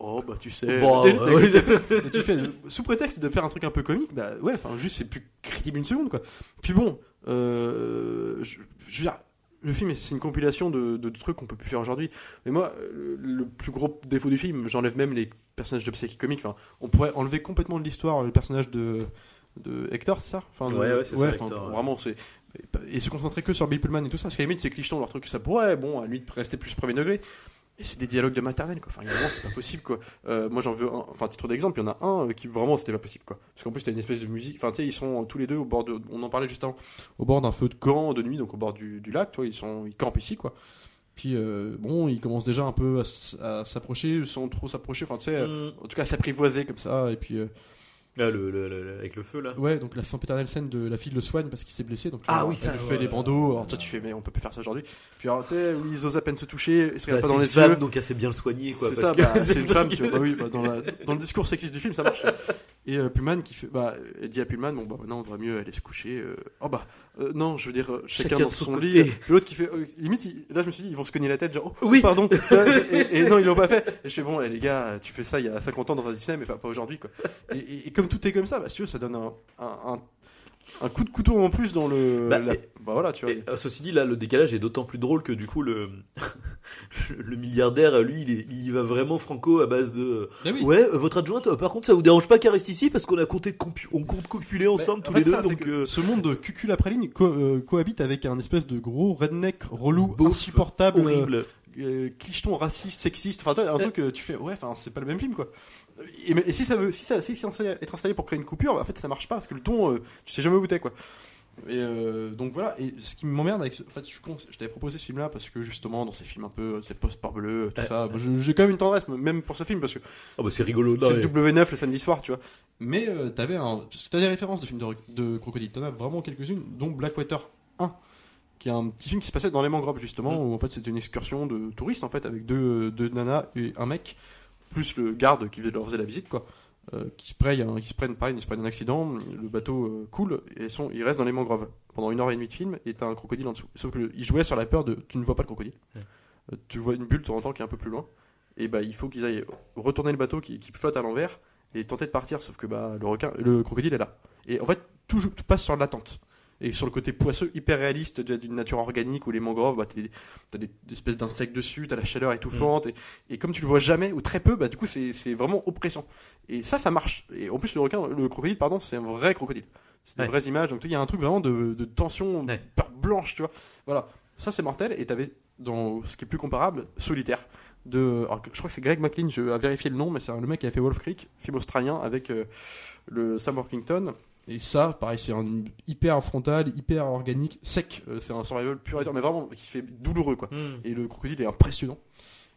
Oh bah tu sais. Bon, ouais, et tu fais sous prétexte de faire un truc un peu comique, bah ouais, enfin juste c'est plus crédible une seconde quoi. Puis bon, euh, je, je veux dire, le film c'est une compilation de, de trucs qu'on peut plus faire aujourd'hui. Mais moi, le, le plus gros défaut du film, j'enlève même les personnages de psychique comique. Enfin, on pourrait enlever complètement de l'histoire le personnage de de Hector, c'est ça enfin, de- Ouais, ouais, c'est ça, enfin, Hector, ouais. Vraiment, c'est et se concentrer que sur Bill Pullman et tout ça. Parce qu'à la limite, c'est clichton leur truc, ça pourrait, bon, à lui de rester plus premier degré. Et c'est des dialogues de maternelle, quoi. Enfin, moment, c'est pas possible, quoi. Euh, moi, j'en veux un, enfin, titre d'exemple, il y en a un euh, qui vraiment, c'était pas possible, quoi. Parce qu'en plus, t'as une espèce de musique, enfin, tu sais, ils sont tous les deux au bord de, on en parlait juste avant, au bord d'un feu de camp de nuit, donc au bord du, du lac, toi, ils sont, ils campent ici, quoi. Puis, euh, bon, ils commencent déjà un peu à, s'approcher, sans trop s'approcher, enfin, tu sais, euh, Mm. en tout cas, s'apprivoiser comme ça, et puis, Là, le, le- le- le- avec le feu là. Ouais, donc la sempiternelle scène de la fille le soigne parce qu'il s'est blessé. Donc Ah euh, oui, elle ça, lui ouais, fait les ouais. bandeaux. alors toi, tu fais, mais on peut plus faire ça aujourd'hui. Puis, alors, tu sais, où ils osent à peine se toucher, ils se Bah, pas dans les femme yeux. donc elle sait bien le soigner quoi. C'est ça, que- bah, c'est une femme, tu vois. Bah oui, bah, dans, la- dans le discours sexiste du film, ça marche. Et euh, Pullman qui fait, bah, elle dit à Pullman, bon, bah, maintenant, on devrait mieux aller se coucher. euh, oh, bah, euh, non, je veux dire, euh, chacun, dans son, côté. lit. L'autre qui fait, euh, limite, il- là, je me suis dit, ils vont se cogner la tête, genre, oh, Oui. pardon. Et, et non, ils l'ont pas fait. Et je fais, bon, eh, les gars, tu fais ça il y a 50 ans dans un Disney, mais pas, pas aujourd'hui, quoi. Et, et- et comme tout est comme ça, bah, si tu veux, ça donne un, un, un, un coup de couteau en plus dans le. Bah, la- et- bah, voilà, tu vois. Et, euh, ceci dit, là, le décalage est d'autant plus drôle que du coup, le, le milliardaire, lui, il, est- il va vraiment franco à base de. Ah oui. Ouais, euh, votre adjointe, euh, par contre, ça vous dérange pas qu'elle reste ici parce qu'on a compté compu- on compte copuler ensemble tous en fait, les deux, ça, donc. euh, ce monde de cucul après ligne co- euh, cohabite avec un espèce de gros redneck relou, Beauf, insupportable, horrible. Euh, clicheton, raciste, sexiste. Enfin, toi, un truc que tu fais, ouais, enfin, c'est pas le même film, quoi. Et, si ça veut, si ça, si c'est censé être installé pour créer une coupure, en fait, ça marche pas parce que le ton, euh, tu sais jamais où t'es, quoi. Et euh, donc voilà. Et ce qui m'emmerde avec, ce... en fait, je suis con, je t'avais proposé ce film-là parce que justement, dans ces films un peu, c'est post bleu, tout Ouais. ça, j'ai quand même une tendresse, même pour ce film, parce que Ah bah c'est rigolo. c'est mais- le W9 le samedi soir, tu vois. Mais euh, t'avais un. Parce que t'as des références de films de, de crocodile. T'en as vraiment quelques-unes, dont Blackwater 1, qui est un petit film qui se passait dans les mangroves justement, Mm. où en fait c'était une excursion de touristes en fait avec deux, deux nanas et un mec, plus le garde qui leur faisait la visite quoi. euh, qui se prennent, qui se prennent pareil, ils se prennent un accident, le bateau euh, coule et sont, ils restent dans les mangroves pendant une heure et demie de film et t'as un crocodile en dessous. Sauf que le- ils jouaient sur la peur de tu ne vois pas le crocodile, Ouais. Euh, tu vois une bulle de temps en temps qui est un peu plus loin et bah il faut qu'ils aillent retourner le bateau qui, qui flotte à l'envers et tenter de partir sauf que bah le requin, le crocodile est là. Et en fait tout, tout passe sur l'attente. Et sur le côté poisseux, hyper réaliste d'une nature organique où les mangroves, bah, t'as des, espèces d'insectes dessus, t'as la chaleur étouffante, et, et comme tu le vois jamais ou très peu, bah, du coup, c'est vraiment oppressant. Et ça, ça marche. Et en plus, le requin, le crocodile, pardon, c'est un vrai crocodile. C'est des Ouais. vraies images, donc il y a un truc vraiment de, de tension, Ouais. de peur blanche, tu vois. Voilà. Ça, c'est mortel, et t'avais, dans ce qui est plus comparable, Solitaire. De, alors, je crois que c'est Greg McLean, je vais vérifier le nom, mais c'est le mec qui a fait Wolf Creek, film australien, avec euh, le Sam Workington, Et ça, pareil, c'est un hyper frontal, hyper organique, sec. Euh, c'est un survival pur et dur, mais vraiment qui fait douloureux quoi. Hmm. Et le crocodile est impressionnant.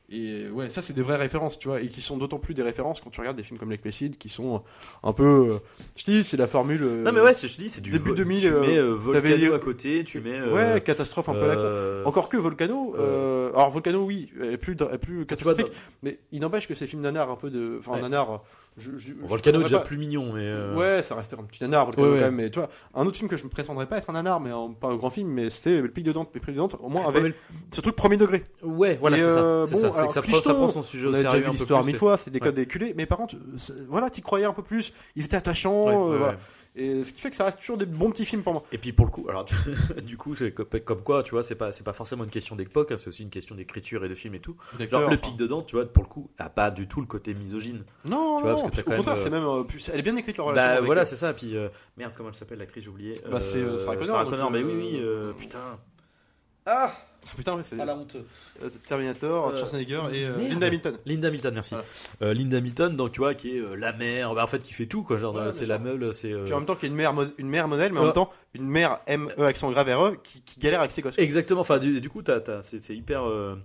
Et ouais, ça c'est des vraies références, tu vois, et qui sont d'autant plus des références quand tu regardes des films comme Lake Placid, qui sont un peu, euh, je te dis, c'est la formule. euh, Non mais ouais, je te dis, c'est du début vo- 2000, Tu euh, mets euh, Volcano les- à côté, tu mets. euh, ouais, catastrophe un peu euh, Encore que Volcano, euh, alors Volcano oui, est plus, est plus catastrophique, mais il n'empêche que ces films nanar un peu de, enfin Ouais. nanar. Je, je, Volcano est déjà pas- plus mignon, mais. euh, Ouais, ça restait un petit nanar, Volcano Ouais, ouais. quand même. Mais tu vois, un autre film que je me prétendrais pas être un nanar, mais un- pas un grand film, mais c'est Le Pic de Dante. Le Pic de Dante, au moins Ouais, avec mais- ce truc premier degré. Ouais, voilà, c'est ça. euh, C'est bon, ça, alors, que ça prend, clicheton, ça prend son sujet On a déjà vu l'histoire mille fois, c'est des Ouais. codes déculés, mais par contre, c'est- voilà, t'y croyais un peu plus, ils étaient attachants, Ouais, euh, ouais, voilà. Et ce qui fait que ça reste toujours des bons petits films pour moi. Et puis pour le coup, alors du coup, c'est comme, quoi, tu vois, c'est pas c'est pas forcément une question d'époque, hein, c'est aussi une question d'écriture et de film et tout. Genre le pic dedans, tu vois, pour le coup, a pas du tout le côté misogyne. Non, Tu vois, parce non, que t'as au quand contraire, même, c'est même euh, plus, elle est bien écrite leur relation. Bah voilà, euh, c'est ça. Puis euh, merde, comment elle s'appelle l'actrice, j'ai oublié. Bah, c'est, euh, Sarah Connor, donc, Connor, mais oui, euh, oui, euh, putain. Ah, Putain, ouais, c'est ah la honte. euh, Terminator, Euh, Schwarzenegger et euh. Linda Hamilton. Linda Hamilton, merci. Euh, Linda Hamilton, donc tu vois, qui est euh, la mère, bah, en fait, qui fait tout, quoi. Genre, Ouais, bien c'est sûr. la meule, c'est. euh, Puis en même temps, qui est une mère, une mère modèle, mais en Ouais. même temps, une mère M-E accent grave R-E qui, qui galère avec ses gosses. Exactement. Enfin, du, du coup, t'as, t'as- c'est, c'est hyper. euh,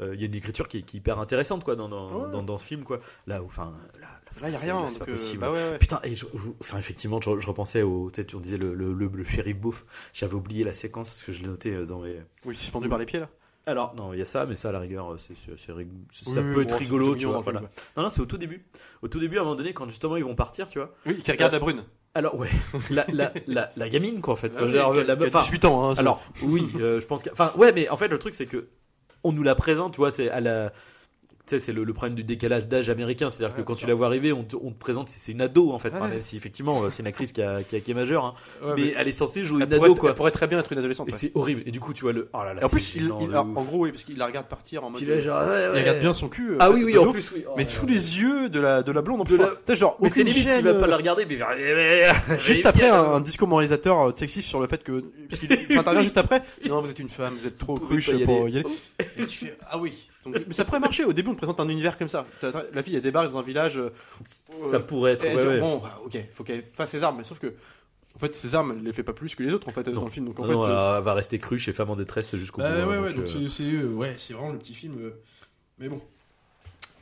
euh, il y a une écriture qui est, qui est hyper intéressante quoi dans dans, Ouais. dans, dans ce film quoi. Là enfin là, Là, il y a rien. là, c'est pas euh, possible. Bah ouais, ouais. Putain, et je, je- enfin effectivement, je, je repensais au, tu sais, on disait le, le, le, le shérif beauf. J'avais oublié la séquence parce que je l'ai noté euh, dans mes. Oui, suspendu par les pieds là. Alors non, il y a ça, mais ça à la rigueur, c'est, c'est, c'est rig- ça Oui, peut être rigolo, tu vois. Voilà. Non, non, c'est au tout début. Au tout début, à un moment donné, quand justement ils vont partir, tu vois. Oui, qui regarde la brune. Alors ouais, la, la, la, la gamine quoi en fait. Ah Enfin, la a meuf- enfin, 18 ans. Hein, alors oui, euh, je pense que, enfin ouais, mais en fait le truc c'est que on nous la présente, tu vois, c'est à la sais, c'est le, le problème du décalage d'âge américain. C'est-à-dire que quand tu la vois arriver, on te, on te présente, c'est une ado en fait. Enfin, même si effectivement, euh, c'est une actrice qui, a, qui, a- qui est majeure. hein. Ouais, mais, mais elle est censée jouer une ado quoi. elle pourrait très bien être une adolescente. Et c'est horrible. Et du coup, tu vois le. Oh là là. Et en plus, il, il- en gros, oui, parce qu'il la regarde partir en mode. Genre, il regarde bien son cul. euh, Ah oui, oui, en plus, oui. Oh Mais sous les yeux de la, de la blonde. En plus, la- genre Mais c'est limite, il va pas euh, la regarder. Mais... Juste après un, discours moralisateur euh, sexiste sur le fait que parce qu'il il intervient juste après non vous êtes une femme vous êtes trop cruche pour y aller tu fais ah oui Donc, mais ça pourrait marcher au début on te présente un univers comme ça la fille elle débarque dans un village euh, Ça pourrait être. et ouais, ouais. bon bah, ok faut qu'elle fasse ses armes mais sauf que en fait ses armes elle les fait pas plus que les autres en fait Non. dans le film donc en Non, fait non, euh, elle va rester crue chez Femme en détresse jusqu'au bout. Bah, hein, ouais, ouais, donc, donc euh, c'est- c'est euh, ouais, c'est vraiment le petit film. euh, Mais bon.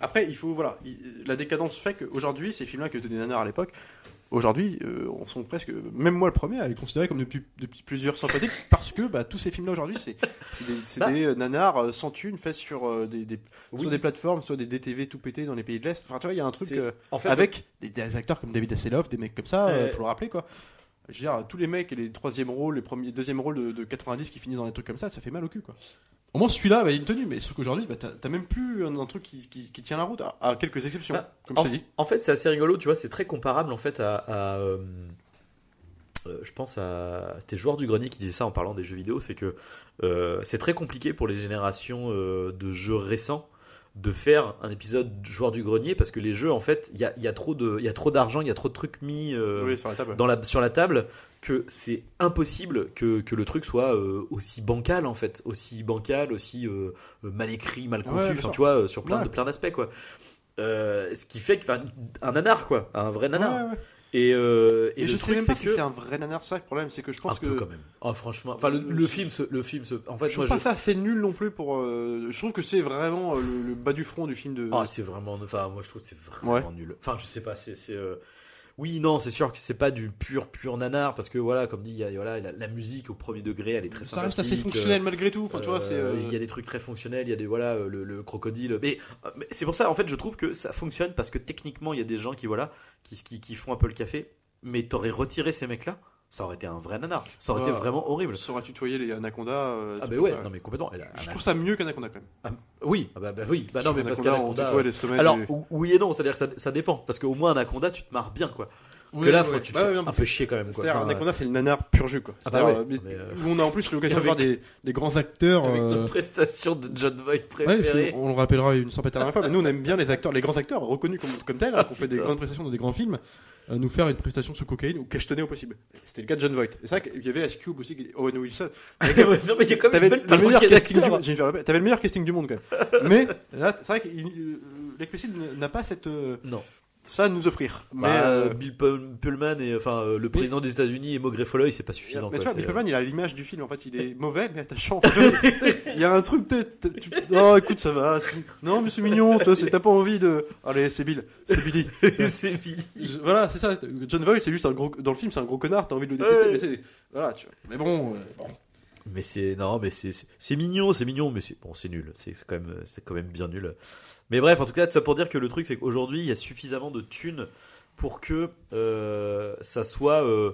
Après, il faut voilà, il- la décadence fait qu'aujourd'hui, ces films-là qui étaient des nanars à l'époque, aujourd'hui, euh, on sont presque, même moi le premier, à les considérer comme depuis, depuis plusieurs sympathiques, parce que bah, tous ces films-là aujourd'hui, c'est des, Bah. des, euh, nanars euh, sans thunes faits sur euh, des, des- Oui. soit des plateformes, soit des DTV tout pétés dans les pays de l'Est. Enfin, tu vois, il y a un truc C'est- euh, en fait, avec des, des acteurs comme David Hasselhoff, des mecs comme ça, euh, faut le rappeler quoi. Je veux dire, tous les mecs et les troisième rôles, les premiers, deuxième rôles de, de 90 qui finissent dans des trucs comme ça, ça fait mal au cul quoi. Au moins celui-là, bah, il a une tenue, mais sauf qu'aujourd'hui, bah, t'as même plus un, un truc qui, qui- qui tient la route, à, à quelques exceptions, Bah, comme en, je t'ai dit. en fait, c'est assez rigolo, tu vois, c'est très comparable en fait à. à, euh, euh, je pense à. C'était Joueur du Grenier qui disait ça en parlant des jeux vidéo, c'est que euh, c'est très compliqué pour les générations euh, de jeux récents de faire un épisode Joueur du Grenier parce que les jeux, en fait, il y a, y a trop de- il y a trop d'argent, il y a trop de trucs mis. euh, Oui, sur la table. dans la, sur la table que c'est impossible que, que le truc soit euh, aussi bancal en fait, aussi bancal, aussi euh, mal écrit, mal conçu, enfin tu vois, sur plein, Ouais. de, plein d'aspects quoi. Ce qui fait enfin, un nanar quoi, un vrai nanar. Ouais. Et, euh, et Et le je sais truc même pas si que c'est un vrai nanar ça le problème, c'est que je pense un peu que quand même. Oh, franchement, enfin le, le film, se, le film, se, en fait, je moi trouve je, pas ça assez nul non plus pour. euh, je trouve que c'est vraiment euh, le, le bas du front du film de. Ah, c'est vraiment. Enfin, moi, je trouve que c'est vraiment nul. Enfin, je sais pas, c'est. c'est, euh, Oui, non, c'est sûr que c'est pas du pur, pur nanar, parce que voilà, comme dit, il y a, voilà, la, la musique au premier degré, elle est très ça reste assez fonctionnel malgré tout. Enfin, tu vois, c'est. euh, euh, Il y a des trucs très fonctionnels, il y a des voilà euh, le, le crocodile. Mais, euh, mais c'est pour ça, en fait, je trouve que ça fonctionne parce que techniquement, il y a des gens qui voilà qui, qui, qui font un peu le café. Mais t'aurais retiré ces mecs-là, ça aurait été un vrai nanar. Ça aurait Ouais. été vraiment horrible. Ça aurait tutoyé les Anaconda. euh, Ah bah ouais, ça, non mais complètement. Je trouve ça mieux qu'Anaconda quand même. ah, oui, ah bah, bah oui. Bah non mais parce qu'Anaconda, on qu'Anaconda. tutoie les sommets. Alors du- oui et non, c'est-à-dire que ça, ça dépend parce qu'au moins Anaconda tu te marres bien quoi. Ouais, que là ouais. tu te Ouais, fais ouais, non, un peu chier quand même quoi. C'est-à-dire, Enfin, Anaconda, c'est le nanar pur jus quoi. Ah bah ouais, mais- mais, euh, on a en plus l'occasion de voir des, des grands acteurs. avec euh, notre prestation de John Voight Ouais, préférée. qu'on- on le rappellera une pétale dernière fois, mais nous on aime bien les acteurs, les grands acteurs reconnus comme, comme tels, hein, qui ont fait des grandes prestations dans des grands films, euh, nous faire une prestation sous cocaïne ou cachetonner au possible. C'était le cas de John Voight. Et c'est vrai qu'il y avait Ice Cube aussi, Owen Wilson. Non mais il y a quand même T'avais une belle le meilleur casting du monde. T'avais le meilleur casting du monde quand même. mais là, c'est vrai que euh, l'explicite n'a pas cette euh, Non. Ça à nous offrir. Mais, Bah, euh, Bill Pull- Pullman et enfin euh, le président des États-Unis et Maugrey Folloy, c'est pas suffisant. mais tu quoi, vois, c'est, Bill euh, Pullman, il a l'image du film. En fait, il est mauvais, mais attachant. il y a un truc. t'es- t'es- tu- Oh, écoute, ça va. Non, mais c'est mignon. T'as pas envie de. Allez, c'est Bill. C'est Billy. c'est fini. Je- Voilà, c'est ça. John Voight, c'est juste un gros. Dans le film, c'est un gros connard. T'as envie de le détester. Ouais. Mais c'est. Voilà, tu vois. Mais bon, euh, bon. Mais c'est non, mais c'est mignon, c'est mignon, mais c'est bon, c'est nul. C'est c'est quand même c'est quand même bien nul. Mais bref, en tout cas, tout ça pour dire que le truc, c'est qu'aujourd'hui, il y a suffisamment de thunes pour que euh, ça soit euh,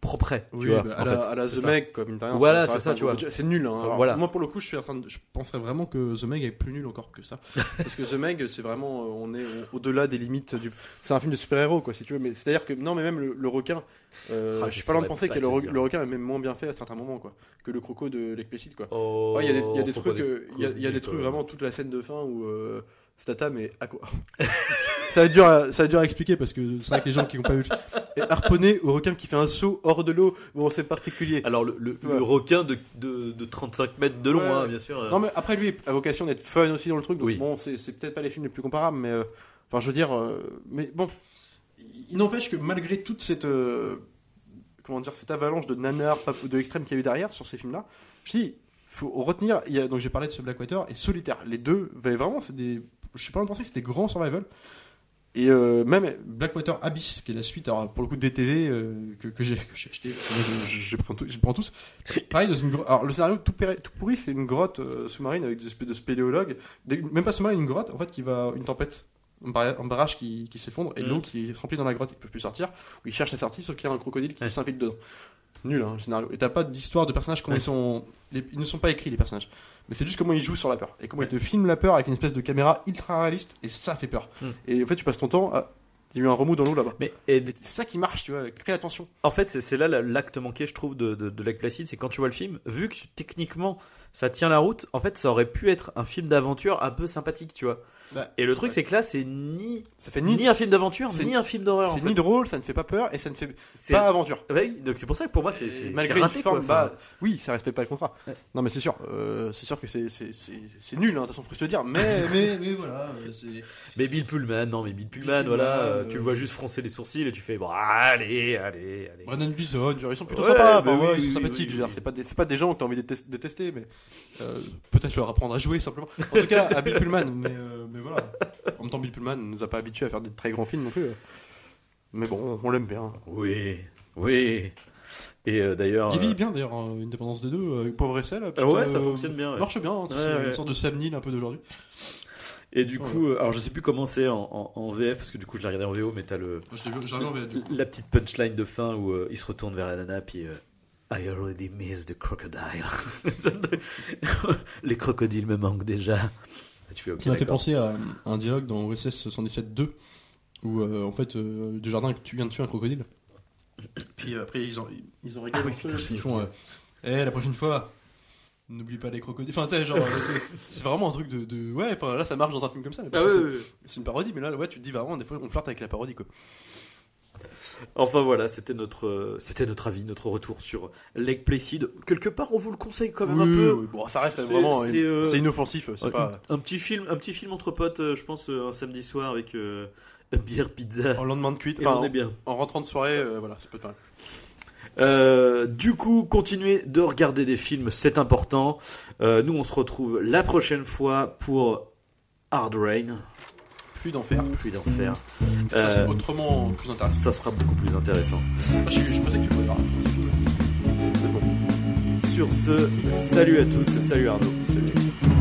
propre. Tu Oui, vois, bah, à, la, à The. Meg, comme une dernière, Voilà, c'est ça, tu vois. C'est nul. Hein. Alors, Voilà. Moi, pour le coup, je suis en train de. Je penserais vraiment que The Meg est plus nul encore que ça. Parce que The Meg, c'est vraiment. euh, On est au- au-delà des limites du. C'est un film de super-héros, quoi, si tu veux. Mais c'est-à-dire que. Non, mais même le, le requin. euh, Ah, je suis pas loin de penser que le, le requin est même moins bien fait à certains moments, quoi. Que le croco de l'explicite, quoi. Oh, Il y a des, il y a des trucs, il y a, il y a des trucs vraiment toute la scène de fin où euh, Statham est à quoi Ça va être dur, à, ça va être dur à expliquer parce que c'est vrai que les gens qui n'ont pas vu est harponné au requin qui fait un saut hors de l'eau. Bon, c'est particulier. Alors le, le, Ouais. le requin de, de, de 35 mètres de long, Ouais. hein, bien sûr. Non, mais après lui a vocation d'être fun aussi dans le truc. Donc Oui. bon, c'est peut-être pas les films les plus comparables, mais euh, enfin, je veux dire, euh, mais bon, il n'empêche que malgré toute cette euh, comment dire cette avalanche de nanars, pas- de extrêmes qu'il y a eu derrière sur ces films-là, je dis, faut retenir, il y a, donc j'ai parlé de ce Blackwater et Solitaire. Les deux, vraiment, c'est des, je sais pas c'est des grands survival. Et euh, même Blackwater Abyss, qui est la suite, alors pour le coup de DTV euh, que, que j'ai acheté, je, je, je prends tout- je prends tous. Pareil dans une. Alors le scénario tout, péri- tout pourri, c'est une grotte euh, sous-marine avec des espèces de spéléologues, Des- même pas sous-marine, une grotte en fait qui va une tempête, un, barra- un barrage qui, qui s'effondre et Mhm. l'eau qui est remplie dans la grotte, ils peuvent plus sortir. Où ils cherchent la sortie, sauf qu'il y a un crocodile qui s'infiltre dedans. Nul hein, le scénario. Et t'as pas d'histoire de personnages comment ils sont, les- ils ne sont pas écrits les personnages, mais c'est juste comment ils jouent sur la peur et comment ils te filment la peur avec une espèce de caméra ultra réaliste et ça fait peur. Mhm. Et en fait tu passes ton temps à il y a eu un remous dans l'eau là-bas. Mais C'est ça qui marche, tu vois, crée la tension. En fait, c'est- là la- l'acte manqué, je trouve, de, de, de Lake Placid, c'est quand tu vois le film, vu que techniquement ça tient la route, en fait, ça aurait pu être un film d'aventure un peu sympathique, tu vois. Bah, Et le truc, ouais. c'est que là, c'est ni, Ça fait ni, ni, un film d'aventure, ni un film d'horreur. en c'est fait. ni drôle, ça ne fait pas peur et ça ne fait pas aventure. Ouais, donc c'est pour ça que pour moi, c'est Malgré raté, une forme, quoi. Bah, oui, ça respecte pas le contrat. Ouais. Non, mais c'est sûr, euh, c'est sûr que c'est nul, hein, de toute façon, faut se le dire. Mais mais, mais voilà, euh. Mais Bill Pullman, non, mais Bill Pullman, voilà, euh, euh, tu le vois juste froncer les sourcils et tu fais, bon, allez, allez, allez. Brennan Bison, ils sont plutôt sympas, ils sont sympathiques. c'est pas des c'est pas des gens que t'as envie de détester, mais euh, peut-être leur apprendre à jouer simplement. En tout cas, à Bill Pullman, mais euh, mais voilà. En même temps, Bill Pullman nous a pas habitués à faire des très grands films non plus. Mais bon, on l'aime bien. Oui, oui. Et euh, d'ailleurs. Il vit bien d'ailleurs, hein, une dépendance des deux. euh, Pauvre ah petite, ouais, ça euh, fonctionne bien. ouais. Marche bien, hein, c'est Ouais, une ouais. sorte de Sam Neill un peu d'aujourd'hui. Et du coup, alors je sais plus comment c'est en, en, en VF, parce que du coup, je l'ai regardé en VO, mais t'as le. Je l'ai vu- j'ai regardé en VF, du coup. La petite punchline de fin où euh, il se retourne vers la nana puis euh, I already missed the crocodile. Les crocodiles me manquent déjà. Et tu fais ok. Ça m'a fait penser à un dialogue dans OSS 117-2 où euh, en fait euh, Desjardins tu viens de tuer un crocodile. Puis euh, après ils ont ils ont rigolé Ah oui, putain, ils font euh, Eh la prochaine fois n'oublie pas les crocodiles. Enfin tu sais genre c'est- vraiment un truc de, de- ouais enfin là ça marche dans un film comme ça. Ah ouais, ouais, c'est une parodie mais là ouais tu te dis vraiment des fois on flirte avec la parodie quoi. Enfin voilà, c'était notre, euh, c'était notre avis, notre retour sur Lake Placid. Quelque part, on vous le conseille quand même un peu. oui, bon, ça reste C'est- vraiment. c'est, euh, C'est inoffensif, c'est Un- pas. Un petit film, un petit film entre potes, euh, je pense un samedi soir avec euh, bière, pizza. En lendemain de cuite, enfin, on est bien. en, en rentrant de soirée, euh, voilà, ça peut être pas mal. Euh, du coup, continuez de regarder des films, c'est important. Euh, nous, on se retrouve la prochaine fois pour Hard Rain, Plus d'enfer. puis d'enfer. Ça, c'est Euh, autrement plus intéressant. Ça sera beaucoup plus intéressant. Je suis je pensais que tu pouvais voir. C'est bon. Sur ce, salut à tous, salut Arnaud. Salut.